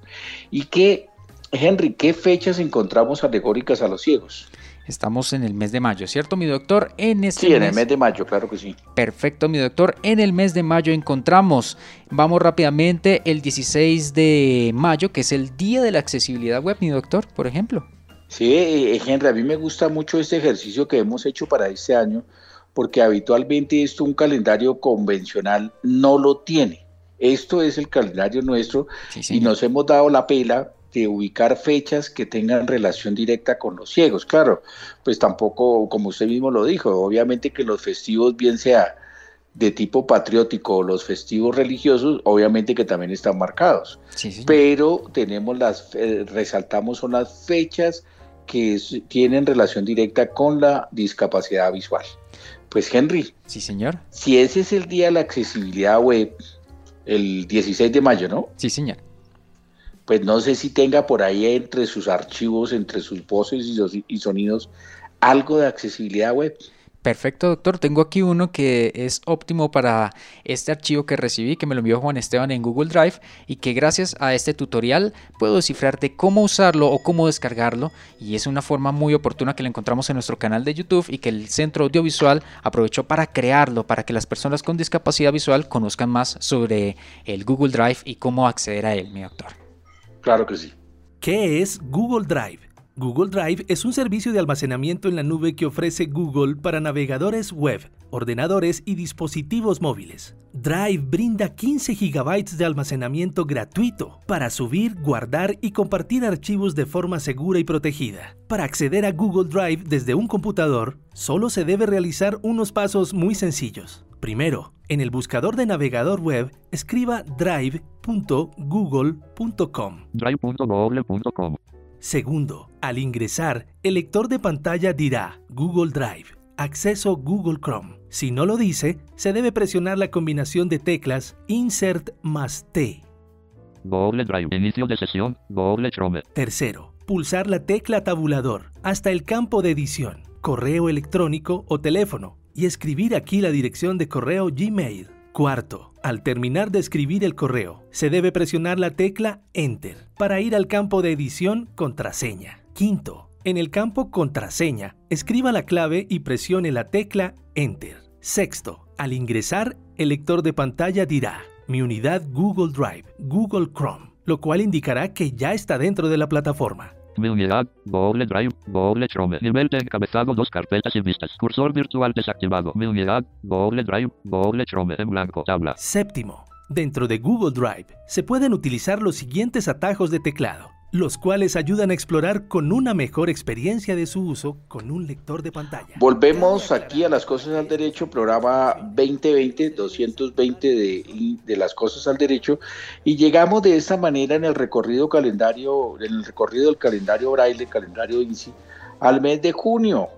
¿Y qué, Henry, qué fechas encontramos alegóricas a los ciegos? Estamos en el mes de mayo, ¿cierto, mi doctor? En este sí, en el mes de mayo, claro que sí. Perfecto, mi doctor. En el mes de mayo encontramos, vamos rápidamente, el 16 de mayo, que es el Día de la Accesibilidad Web, mi doctor, por ejemplo. Sí, eh, Henry, a mí me gusta mucho este ejercicio que hemos hecho para este año, porque habitualmente esto un calendario convencional no lo tiene. Esto es el calendario nuestro y nos hemos dado la pela de ubicar fechas que tengan relación directa con los ciegos. Claro, pues tampoco, como usted mismo lo dijo, obviamente que los festivos, bien sea de tipo patriótico o los festivos religiosos, obviamente que también están marcados. Pero tenemos las, eh, resaltamos son las fechas que tienen relación directa con la discapacidad visual. Pues Henry. Sí, señor. Si ese es el día de la accesibilidad web, el 16 de mayo, ¿no? Sí, señor pues no sé si tenga por ahí entre sus archivos, entre sus voces y sonidos, algo de accesibilidad web. Perfecto, doctor. Tengo aquí uno que es óptimo para este archivo que recibí, que me lo envió Juan Esteban en Google Drive y que gracias a este tutorial puedo descifrarte cómo usarlo o cómo descargarlo y es una forma muy oportuna que lo encontramos en nuestro canal de YouTube y que el Centro Audiovisual aprovechó para crearlo para que las personas con discapacidad visual conozcan más sobre el Google Drive y cómo acceder a él, mi doctor. Claro que sí. ¿Qué es Google Drive? Google Drive es un servicio de almacenamiento en la nube que ofrece Google para navegadores web, ordenadores y dispositivos móviles. Drive brinda 15 GB de almacenamiento gratuito para subir, guardar y compartir archivos de forma segura y protegida. Para acceder a Google Drive desde un computador, solo se debe realizar unos pasos muy sencillos. Primero, en el buscador de navegador web, escriba drive.google.com. Segundo, al ingresar, el lector de pantalla dirá Google Drive, acceso Google Chrome. Si no lo dice, se debe presionar la combinación de teclas Insert más T. Google Drive, inicio de sesión, Google Chrome. Tercero, pulsar la tecla tabulador hasta el campo de edición, correo electrónico o teléfono y escribir aquí la dirección de correo Gmail. Cuarto, al terminar de escribir el correo, se debe presionar la tecla Enter para ir al campo de edición Contraseña. Quinto, En el campo Contraseña, escriba la clave y presione la tecla Enter. Sexto, al ingresar, el lector de pantalla dirá Mi unidad Google Drive, Google Chrome, lo cual indicará que ya está dentro de la plataforma. Mi unidad, Google Drive, Google Chrome. Nivel de encabezado, dos carpetas y vistas. Cursor virtual desactivado. Mi unidad, Google Drive, Google Chrome. En blanco, tabla. Séptimo, dentro de Google Drive se pueden utilizar los siguientes atajos de teclado los cuales ayudan a explorar con una mejor experiencia de su uso con un lector de pantalla. Volvemos aquí a las cosas al derecho, programa 2020, 220 de, de las cosas al derecho, y llegamos de esta manera en el recorrido calendario, en el recorrido del calendario braille, calendario INSI, al mes de junio.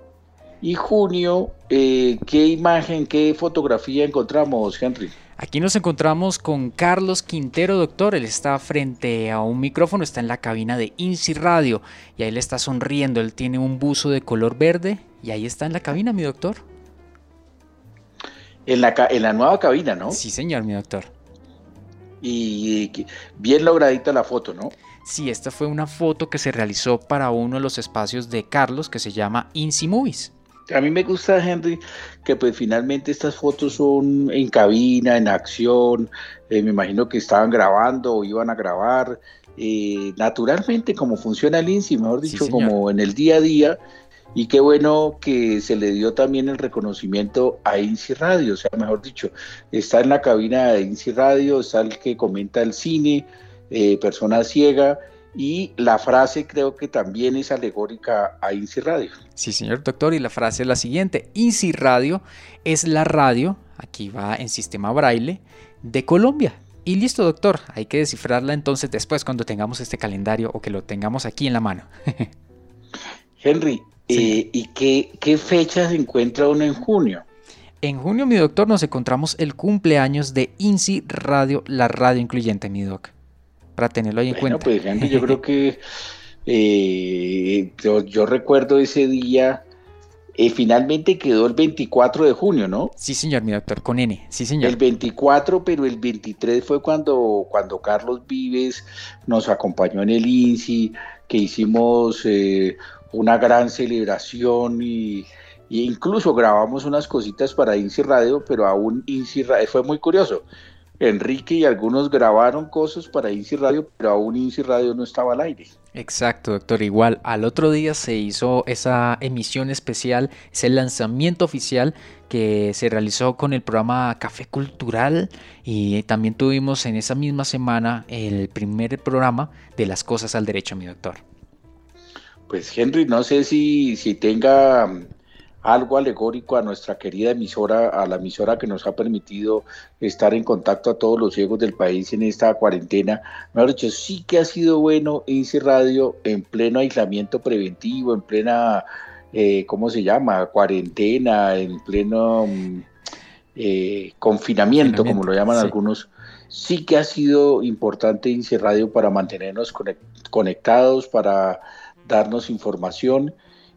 Y junio, eh, ¿qué imagen, qué fotografía encontramos, Henry? Aquí nos encontramos con Carlos Quintero, doctor. Él está frente a un micrófono, está en la cabina de INSI Radio y ahí le está sonriendo. Él tiene un buzo de color verde y ahí está en la cabina, mi doctor. En la, en la nueva cabina, ¿no? Sí, señor, mi doctor. Y bien logradita la foto, ¿no? Sí, esta fue una foto que se realizó para uno de los espacios de Carlos que se llama INSI Movies. A mí me gusta, Henry, que pues finalmente estas fotos son en cabina, en acción, eh, me imagino que estaban grabando o iban a grabar, eh, naturalmente como funciona el INSI, mejor dicho, como en el día a día, y qué bueno que se le dio también el reconocimiento a INSI Radio, o sea, mejor dicho, está en la cabina de INSI Radio, está el que comenta el cine, eh, persona ciega, y la frase creo que también es alegórica a INSI Radio. Sí, señor doctor, y la frase es la siguiente. INSI Radio es la radio, aquí va en sistema braille, de Colombia. Y listo, doctor, hay que descifrarla entonces después cuando tengamos este calendario o que lo tengamos aquí en la mano. (laughs) Henry, eh, ¿y qué, qué fecha se encuentra uno en junio? En junio, mi doctor, nos encontramos el cumpleaños de INSI Radio, la radio incluyente, mi doc para tenerlo ahí en cuenta. Pues yo creo (laughs) que eh, yo, recuerdo ese día, eh, finalmente quedó el 24 de junio, ¿no? Sí, señor, mi doctor, con N, sí, señor. El 24, pero el 23 fue cuando, cuando Carlos Vives nos acompañó en el INSI, que hicimos eh, una gran celebración y, incluso grabamos unas cositas para INSI Radio, pero aún INSI Radio, fue muy curioso. Enrique y algunos grabaron cosas para INSI Radio, pero aún INSI Radio no estaba al aire. Exacto, doctor. Igual, al otro día se hizo esa emisión especial, ese lanzamiento oficial que se realizó con el programa Café Cultural y también tuvimos en esa misma semana el primer programa de las cosas al derecho, mi doctor. Pues Henry, no sé si, si tenga algo alegórico a nuestra querida emisora, a la emisora que nos ha permitido estar en contacto a todos los ciegos del país en esta cuarentena. Mejor dicho, sí que ha sido bueno INSI Radio en pleno aislamiento preventivo, en plena, eh, ¿cómo se llama? Cuarentena, en pleno mm, eh, confinamiento, como lo llaman algunos. Sí que ha sido importante INSI Radio para mantenernos conectados, para darnos información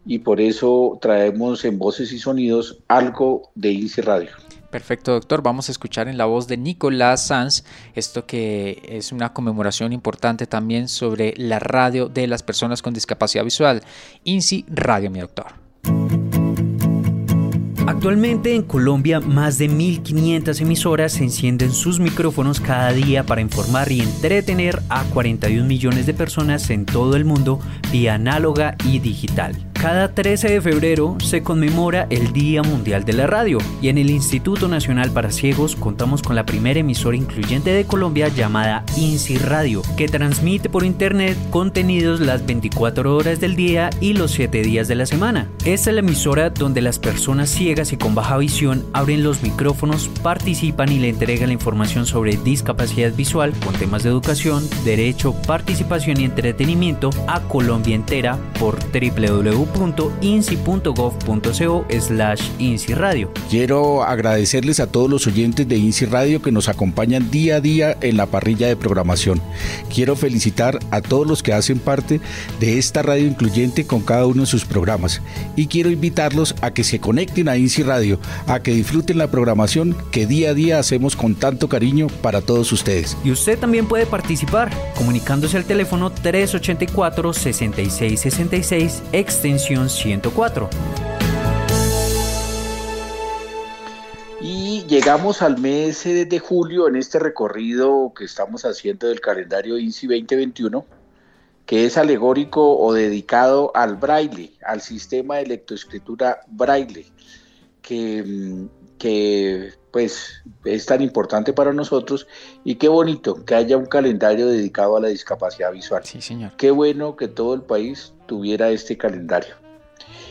y por eso traemos en voces y sonidos algo de INSI Radio. Perfecto, doctor. Vamos a escuchar en la voz de Nicolás Sanz esto que es una conmemoración importante también sobre la radio de las personas con discapacidad visual. INSI Radio, mi doctor. Actualmente en Colombia más de 1.500 emisoras encienden sus micrófonos cada día para informar y entretener a 41 millones de personas en todo el mundo vía análoga y digital. Cada 13 de febrero se conmemora el Día Mundial de la Radio y en el Instituto Nacional para Ciegos contamos con la primera emisora incluyente de Colombia llamada INSI Radio, que transmite por internet contenidos las 24 horas del día y los 7 días de la semana. Esta es la emisora donde las personas ciegas y con baja visión abren los micrófonos, participan y le entregan la información sobre discapacidad visual con temas de educación, derecho, participación y entretenimiento a Colombia entera por www www.inci.gov.co slash Radio. Quiero agradecerles a todos los oyentes de INSI Radio que nos acompañan día a día en la parrilla de programación. Quiero felicitar a todos los que hacen parte de esta radio incluyente con cada uno de sus programas y quiero invitarlos a que se conecten a INSI Radio, a que disfruten la programación que día a día hacemos con tanto cariño para todos ustedes. Y usted también puede participar comunicándose al teléfono 384 6666 extensión 104. Y llegamos al mes de julio en este recorrido que estamos haciendo del calendario INSI 2021, que es alegórico o dedicado al braille, al sistema de lectoescritura braille, que, mm, que pues es tan importante para nosotros y qué bonito que haya un calendario dedicado a la discapacidad visual. Sí, señor. Qué bueno que todo el país tuviera este calendario.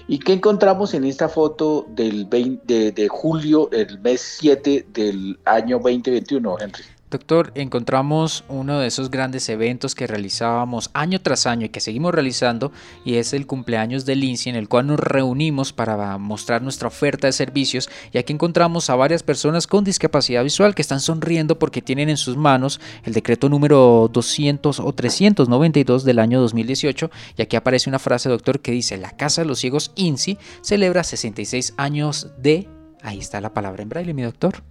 ¿Y qué encontramos en esta foto del 20, de, julio, el mes 7 del año 2021, Henry? Doctor, encontramos uno de esos grandes eventos que realizábamos año tras año y que seguimos realizando y es el cumpleaños del INSI en el cual nos reunimos para mostrar nuestra oferta de servicios. Y aquí encontramos a varias personas con discapacidad visual que están sonriendo porque tienen en sus manos el decreto número 200 o 392 del año 2018 y aquí aparece una frase, doctor, que dice la Casa de los Ciegos INSI celebra 66 años de... Ahí está la palabra en braille, mi doctor.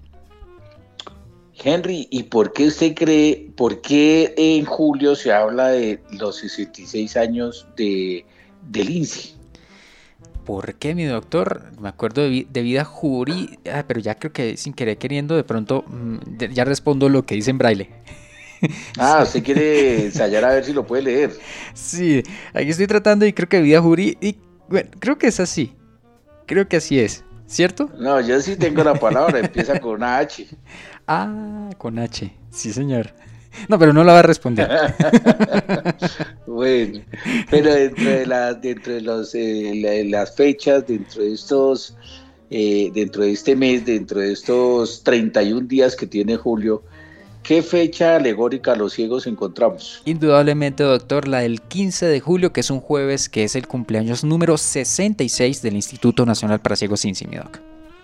Henry, ¿y por qué usted cree, por qué en julio se habla de los 66 años de, del INSI? ¿Por qué, mi doctor? Me acuerdo de, vida jurídica, ah, pero ya creo que sin querer queriendo, de pronto mm, ya respondo lo que dice en braille. (laughs) Ah, usted quiere ensayar a ver si lo puede leer. Sí, aquí estoy tratando y creo que vida jurídica, bueno, creo que es así. Creo que así es, ¿cierto? No, yo sí tengo la palabra, empieza con una H. (laughs) Ah, con H. Sí, señor. No, pero no la va a responder. (laughs) bueno, pero dentro de, la, dentro de los, eh, las fechas, dentro de estos, eh, dentro de este mes, dentro de estos 31 días que tiene julio, ¿qué fecha alegórica a los ciegos encontramos? Indudablemente, doctor, la del 15 de julio, que es un jueves, que es el cumpleaños número 66 del Instituto Nacional para Ciegos Insimidoc.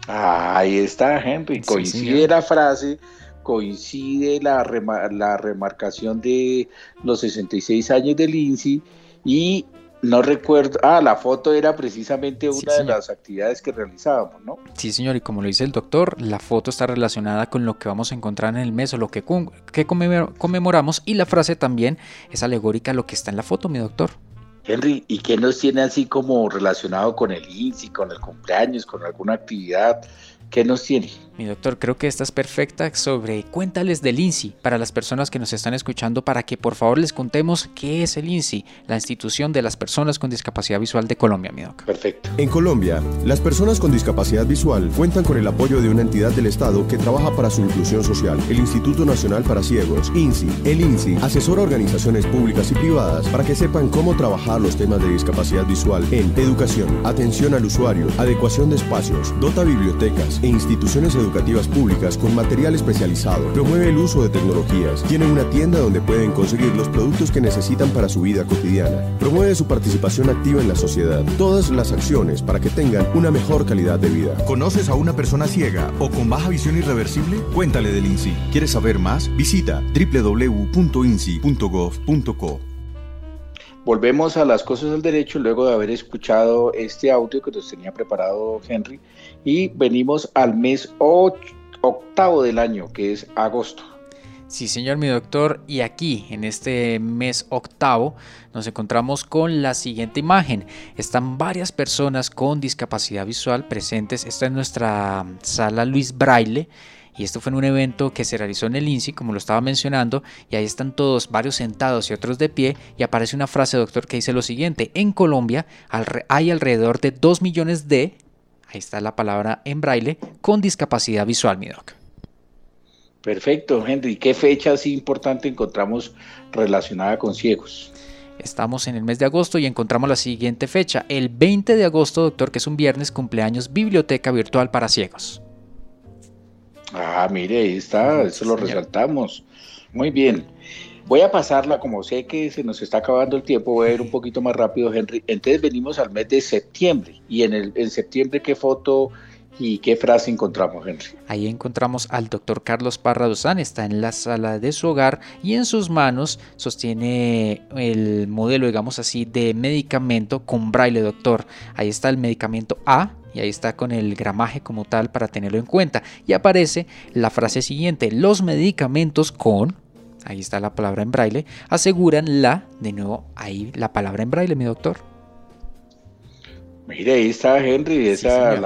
Ahí está, Henry. Coincide la frase, coincide la, la remarcación de los 66 años del INSI y no recuerdo, ah, la foto era precisamente una de las actividades que realizábamos, ¿no? Sí, señor, y como lo dice el doctor, la foto está relacionada con lo que vamos a encontrar en el mes o lo que, que conmemoramos y la frase también es alegórica a lo que está en la foto, mi doctor. Henry, ¿y qué nos tiene así como relacionado con el INSI, con el cumpleaños, con alguna actividad? ¿Qué nos tiene? Mi doctor, creo que esta es perfecta sobre Cuéntales del INSI para las personas que nos están escuchando para que por favor les contemos qué es el INSI, la institución de las personas con discapacidad visual de Colombia, mi doctor. Perfecto. En Colombia, las personas con discapacidad visual cuentan con el apoyo de una entidad del Estado que trabaja para su inclusión social, el Instituto Nacional para Ciegos, INSI. El INSI asesora organizaciones públicas y privadas para que sepan cómo trabajar los temas de discapacidad visual en educación, atención al usuario, adecuación de espacios, dota bibliotecas e instituciones educativas públicas con material especializado, promueve el uso de tecnologías, tiene una tienda donde pueden conseguir los productos que necesitan para su vida cotidiana, promueve su participación activa en la sociedad, todas las acciones para que tengan una mejor calidad de vida. ¿Conoces a una persona ciega o con baja visión irreversible? Cuéntale del INSI. ¿Quieres saber más? Visita www.insi.gov.co. Volvemos a las cosas del derecho luego de haber escuchado este audio que nos tenía preparado Henry y venimos al mes octavo del año, que es agosto. Sí, señor, mi doctor. Y aquí, en este mes octavo, nos encontramos con la siguiente imagen. Están varias personas con discapacidad visual presentes. Esta es nuestra sala Luis Braille y esto fue en un evento que se realizó en el INSI, como lo estaba mencionando, y ahí están todos, varios sentados y otros de pie, y aparece una frase, doctor, que dice lo siguiente, en Colombia hay alrededor de 2 millones de, ahí está la palabra en braille, con discapacidad visual, mi doc. Perfecto, Henry. ¿Qué fecha así importante encontramos relacionada con ciegos? Estamos en el mes de agosto y encontramos la siguiente fecha, el 20 de agosto, doctor, que es un viernes, cumpleaños, biblioteca virtual para ciegos. Ah, mire, ahí está, eso lo resaltamos. Muy bien. Voy a pasarla, como sé que se nos está acabando el tiempo, voy a ir un poquito más rápido, Henry. Entonces venimos al mes de septiembre. Y en, el, en septiembre, ¿qué foto ¿Y qué frase encontramos, Henry? Ahí encontramos al doctor Carlos Parra Duzán, está en la sala de su hogar y en sus manos sostiene el modelo, digamos así, de medicamento con braille, doctor. Ahí está el medicamento A, y ahí está con el gramaje como tal para tenerlo en cuenta. Y aparece la frase siguiente, los medicamentos con, ahí está la palabra en braille, aseguran la, de nuevo, ahí la palabra en braille, mi doctor. Mire, ahí está Henry, esa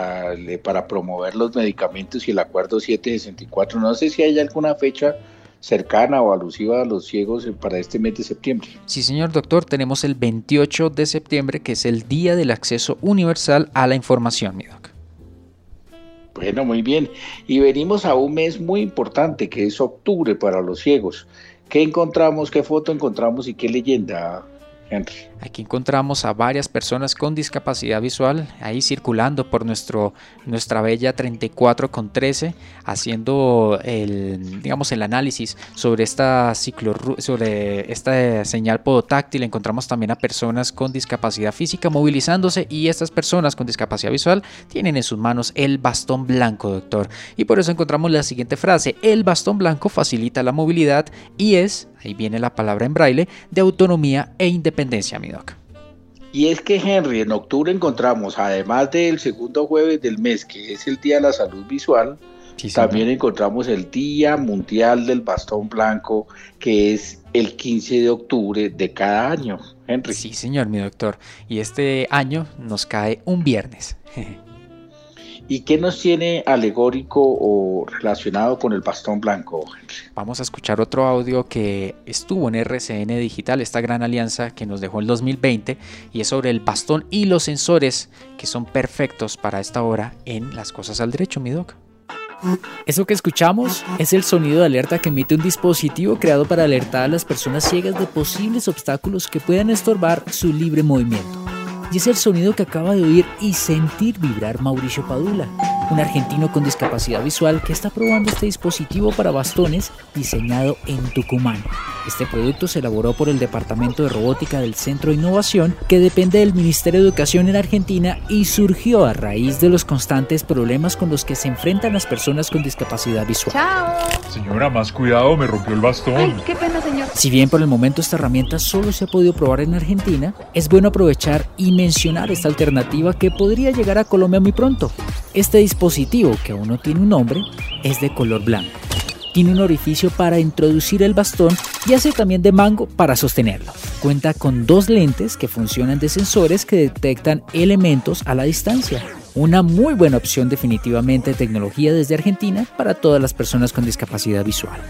para promover los medicamentos y el acuerdo 764. No sé si hay alguna fecha cercana o alusiva a los ciegos para este mes de septiembre. Sí, señor doctor, tenemos el 28 de septiembre, que es el Día del Acceso Universal a la Información, mi doc. Bueno, muy bien. Y venimos a un mes muy importante, que es octubre para los ciegos. ¿Qué encontramos, qué foto encontramos y qué leyenda, Aquí encontramos a varias personas con discapacidad visual ahí circulando por nuestro, nuestra bella 34 con 13, haciendo el, digamos, el análisis sobre esta ciclo, sobre esta señal podotáctil. Encontramos también a personas con discapacidad física movilizándose y estas personas con discapacidad visual tienen en sus manos el bastón blanco, doctor. Y por eso encontramos la siguiente frase: el bastón blanco facilita la movilidad y es ahí viene la palabra en braille, de autonomía e independencia, mi doc. Y es que Henry, en octubre encontramos, además del segundo jueves del mes, que es el Día de la Salud Visual, también encontramos el Día Mundial del Bastón Blanco, que es el 15 de octubre de cada año, Henry. Sí, señor, mi doctor. Y este año nos cae un viernes. (laughs) ¿Y qué nos tiene alegórico o relacionado con el bastón blanco? Vamos a escuchar otro audio que estuvo en RCN Digital, esta gran alianza que nos dejó el 2020, y es sobre el bastón y los sensores que son perfectos para esta hora en las cosas al derecho, mi doc. Eso que escuchamos es el sonido de alerta que emite un dispositivo creado para alertar a las personas ciegas de posibles obstáculos que puedan estorbar su libre movimiento y es el sonido que acaba de oír y sentir vibrar Mauricio Padula, un argentino con discapacidad visual que está probando este dispositivo para bastones diseñado en Tucumán. Este producto se elaboró por el Departamento de Robótica del Centro de Innovación que depende del Ministerio de Educación en Argentina y surgió a raíz de los constantes problemas con los que se enfrentan las personas con discapacidad visual. ¡Chao! Señora, más cuidado, me rompió el bastón. qué pena, señor. Si bien por el momento esta herramienta solo se ha podido probar en Argentina, es bueno aprovechar y mencionar esta alternativa que podría llegar a Colombia muy pronto. Este dispositivo, que aún no tiene un nombre, es de color blanco. Tiene un orificio para introducir el bastón y hace también de mango para sostenerlo. Cuenta con dos lentes que funcionan de sensores que detectan elementos a la distancia. Una muy buena opción definitivamente de tecnología desde Argentina para todas las personas con discapacidad visual.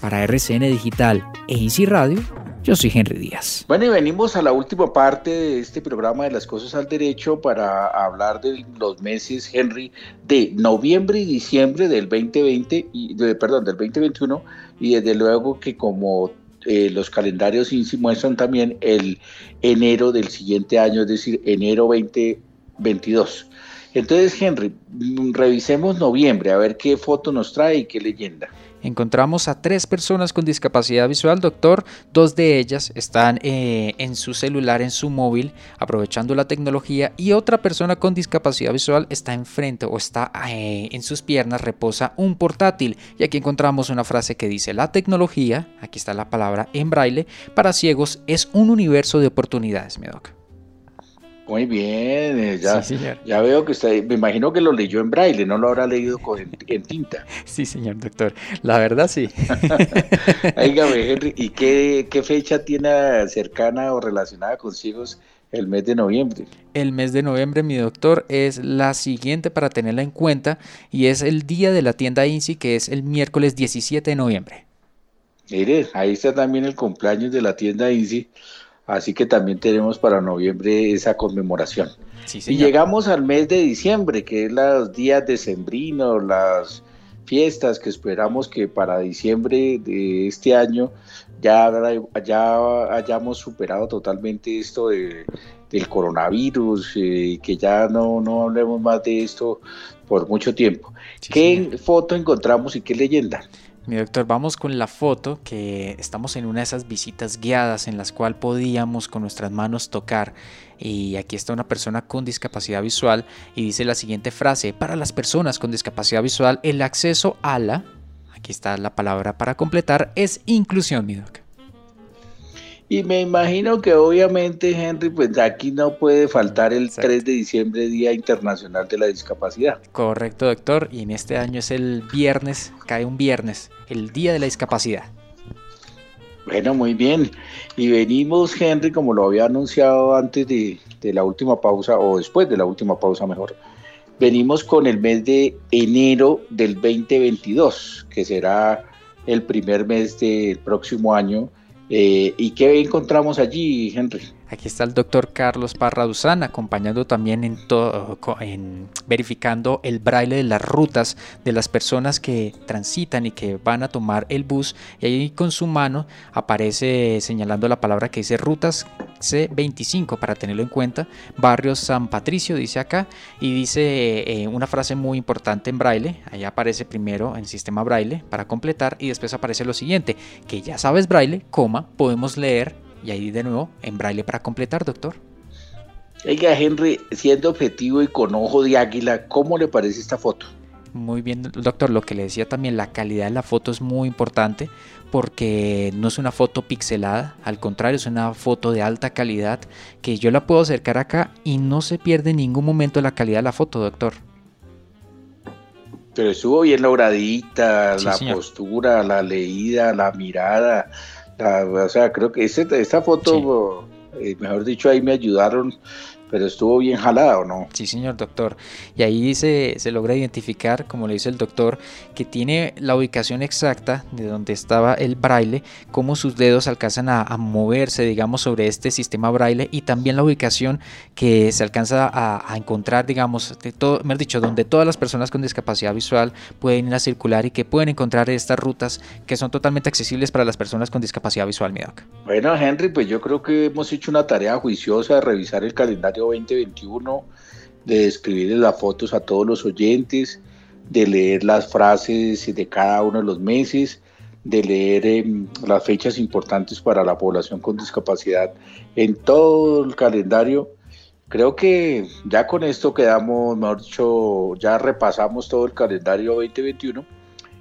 Para RCN Digital e INSI Radio, yo soy Henry Díaz. Bueno, y venimos a la última parte de este programa de las cosas al derecho para hablar de los meses, Henry, de noviembre y diciembre del 2020, y, de, perdón, del 2021, y desde luego que como eh, los calendarios INSI muestran también el enero del siguiente año, es decir, enero 2022. Entonces, Henry, revisemos noviembre, a ver qué foto nos trae y qué leyenda. Encontramos a tres personas con discapacidad visual, doctor. Dos de ellas están eh, en su celular, en su móvil, aprovechando la tecnología. Y otra persona con discapacidad visual está enfrente o está eh, en sus piernas, reposa un portátil. Y aquí encontramos una frase que dice, la tecnología, aquí está la palabra en braille, para ciegos es un universo de oportunidades, mi doc. Muy bien, eh, ya, ya veo que usted, me imagino que lo leyó en braille, no lo habrá leído con, en, tinta. Sí, señor doctor, la verdad sí. (laughs) (laughs) Henry, ¿y qué, qué, fecha tiene cercana o relacionada con ciegos el mes de noviembre? El mes de noviembre, mi doctor, es la siguiente para tenerla en cuenta y es el día de la tienda INSI que es el miércoles 17 de noviembre. Mire, ahí está también el cumpleaños de la tienda INSI. Así que también tenemos para noviembre esa conmemoración. y llegamos al mes de diciembre, que es los días decembrinos, las fiestas que esperamos que para diciembre de este año ya, ya hayamos superado totalmente esto de, del coronavirus y eh, que ya no, no hablemos más de esto por mucho tiempo. ¿Qué foto encontramos y qué leyenda? Mi doctor, vamos con la foto que estamos en una de esas visitas guiadas en las cuales podíamos con nuestras manos tocar. Y aquí está una persona con discapacidad visual y dice la siguiente frase, para las personas con discapacidad visual, el acceso a la, aquí está la palabra para completar, es inclusión, mi doctor. Y me imagino que obviamente, Henry, pues aquí no puede faltar el 3 de diciembre, Día Internacional de la Discapacidad. Correcto, doctor. Y en este año es el viernes, cae un viernes, el Día de la Discapacidad. Bueno, muy bien. Y venimos, Henry, como lo había anunciado antes de, de la última pausa, o después de la última pausa mejor, venimos con el mes de enero del 2022, que será el primer mes del próximo año eh, ¿Y qué encontramos allí, Henry? Aquí está el doctor Carlos Parra Duzán acompañando también en, todo, en verificando el braille de las rutas de las personas que transitan y que van a tomar el bus. Y ahí con su mano aparece señalando la palabra que dice rutas C25 para tenerlo en cuenta. Barrio San Patricio dice acá y dice eh, una frase muy importante en braille. Ahí aparece primero en sistema braille para completar y después aparece lo siguiente, que ya sabes braille, coma, podemos leer y ahí de nuevo en braille para completar, doctor. Oiga, Henry, siendo objetivo y con ojo de águila, ¿cómo le parece esta foto? Muy bien, doctor. Lo que le decía también, la calidad de la foto es muy importante porque no es una foto pixelada, al contrario, es una foto de alta calidad que yo la puedo acercar acá y no se pierde en ningún momento la calidad de la foto, doctor. Pero estuvo bien logradita, la postura, la leída, la mirada, o sea, creo que esta foto, eh, mejor dicho, ahí me ayudaron pero estuvo bien jalado, ¿no? Sí, señor doctor. Y ahí se, se logra identificar, como le dice el doctor, que tiene la ubicación exacta de donde estaba el braille, cómo sus dedos alcanzan a, moverse, digamos, sobre este sistema braille y también la ubicación que se alcanza a, encontrar, digamos, de todo, dicho, donde todas las personas con discapacidad visual pueden ir a circular y que pueden encontrar estas rutas que son totalmente accesibles para las personas con discapacidad visual, mi doc. Bueno, Henry, pues yo creo que hemos hecho una tarea juiciosa de revisar el calendario 2021, de describirles las fotos a todos los oyentes, de leer las frases de cada uno de los meses, de leer em, las fechas importantes para la población con discapacidad en todo el calendario. Creo que ya con esto quedamos, mejor dicho, ya repasamos todo el calendario 2021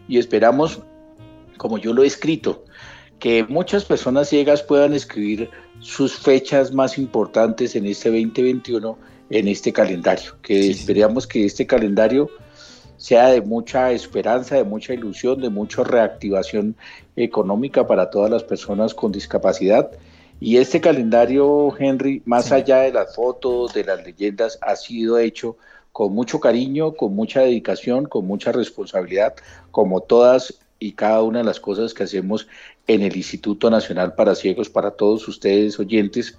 y esperamos, como yo lo he escrito, que muchas personas ciegas puedan escribir sus fechas más importantes en este 2021 en este calendario, que esperamos que este calendario sea de mucha esperanza, de mucha ilusión, de mucha reactivación económica para todas las personas con discapacidad. Y este calendario, Henry, más allá de las fotos, de las leyendas, ha sido hecho con mucho cariño, con mucha dedicación, con mucha responsabilidad, como todas y cada una de las cosas que hacemos en el Instituto Nacional para Ciegos, para todos ustedes oyentes,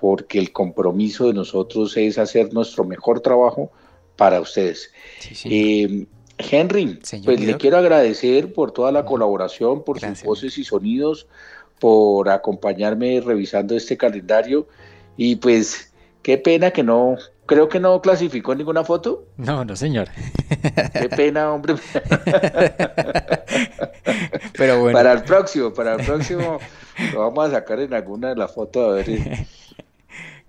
porque el compromiso de nosotros es hacer nuestro mejor trabajo para ustedes. Eh, Henry, pues le quiero agradecer por toda la colaboración, por sus voces y sonidos, por acompañarme revisando este calendario. Y pues qué pena que no Creo que no clasificó ninguna foto. No, no, señor. Qué pena, hombre. (laughs) Pero bueno. Para el próximo, para el próximo lo vamos a sacar en alguna de las fotos a ver.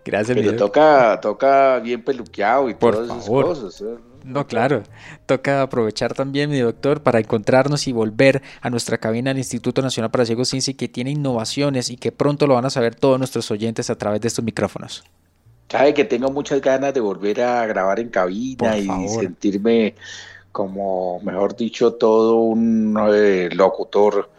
Gracias, Pero toca, toca bien peluqueado y Por todas esas cosas. ¿eh? No, claro. Toca aprovechar también, mi doctor, para encontrarnos y volver a nuestra cabina del Instituto Nacional para Ciegos Ciencia que tiene innovaciones y que pronto lo van a saber todos nuestros oyentes a través de estos micrófonos. Sabe que tengo muchas ganas de volver a grabar en cabina y sentirme como, mejor dicho, todo un eh, locutor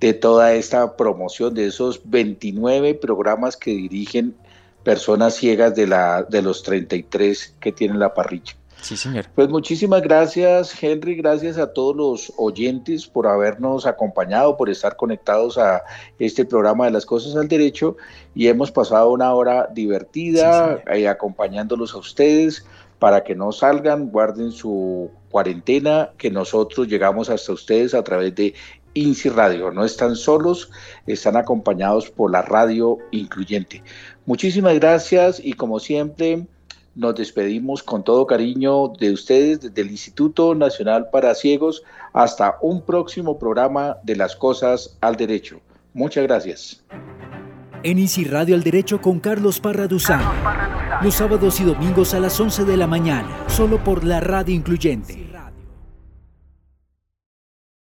de toda esta promoción, de esos 29 programas que dirigen personas ciegas de, la, de los 33 que tienen la parrilla. Sí, señor. Pues muchísimas gracias, Henry. Gracias a todos los oyentes por habernos acompañado, por estar conectados a este programa de las cosas al derecho. Y hemos pasado una hora divertida eh, acompañándolos a ustedes para que no salgan, guarden su cuarentena, que nosotros llegamos hasta ustedes a través de INSI Radio. No están solos, están acompañados por la radio incluyente. Muchísimas gracias y como siempre nos despedimos con todo cariño de ustedes desde el Instituto Nacional para Ciegos hasta un próximo programa de las cosas al derecho. Muchas gracias. En Easy Radio al Derecho con Carlos Parra Duzán. Los sábados y domingos a las 11 de la mañana, solo por la radio incluyente.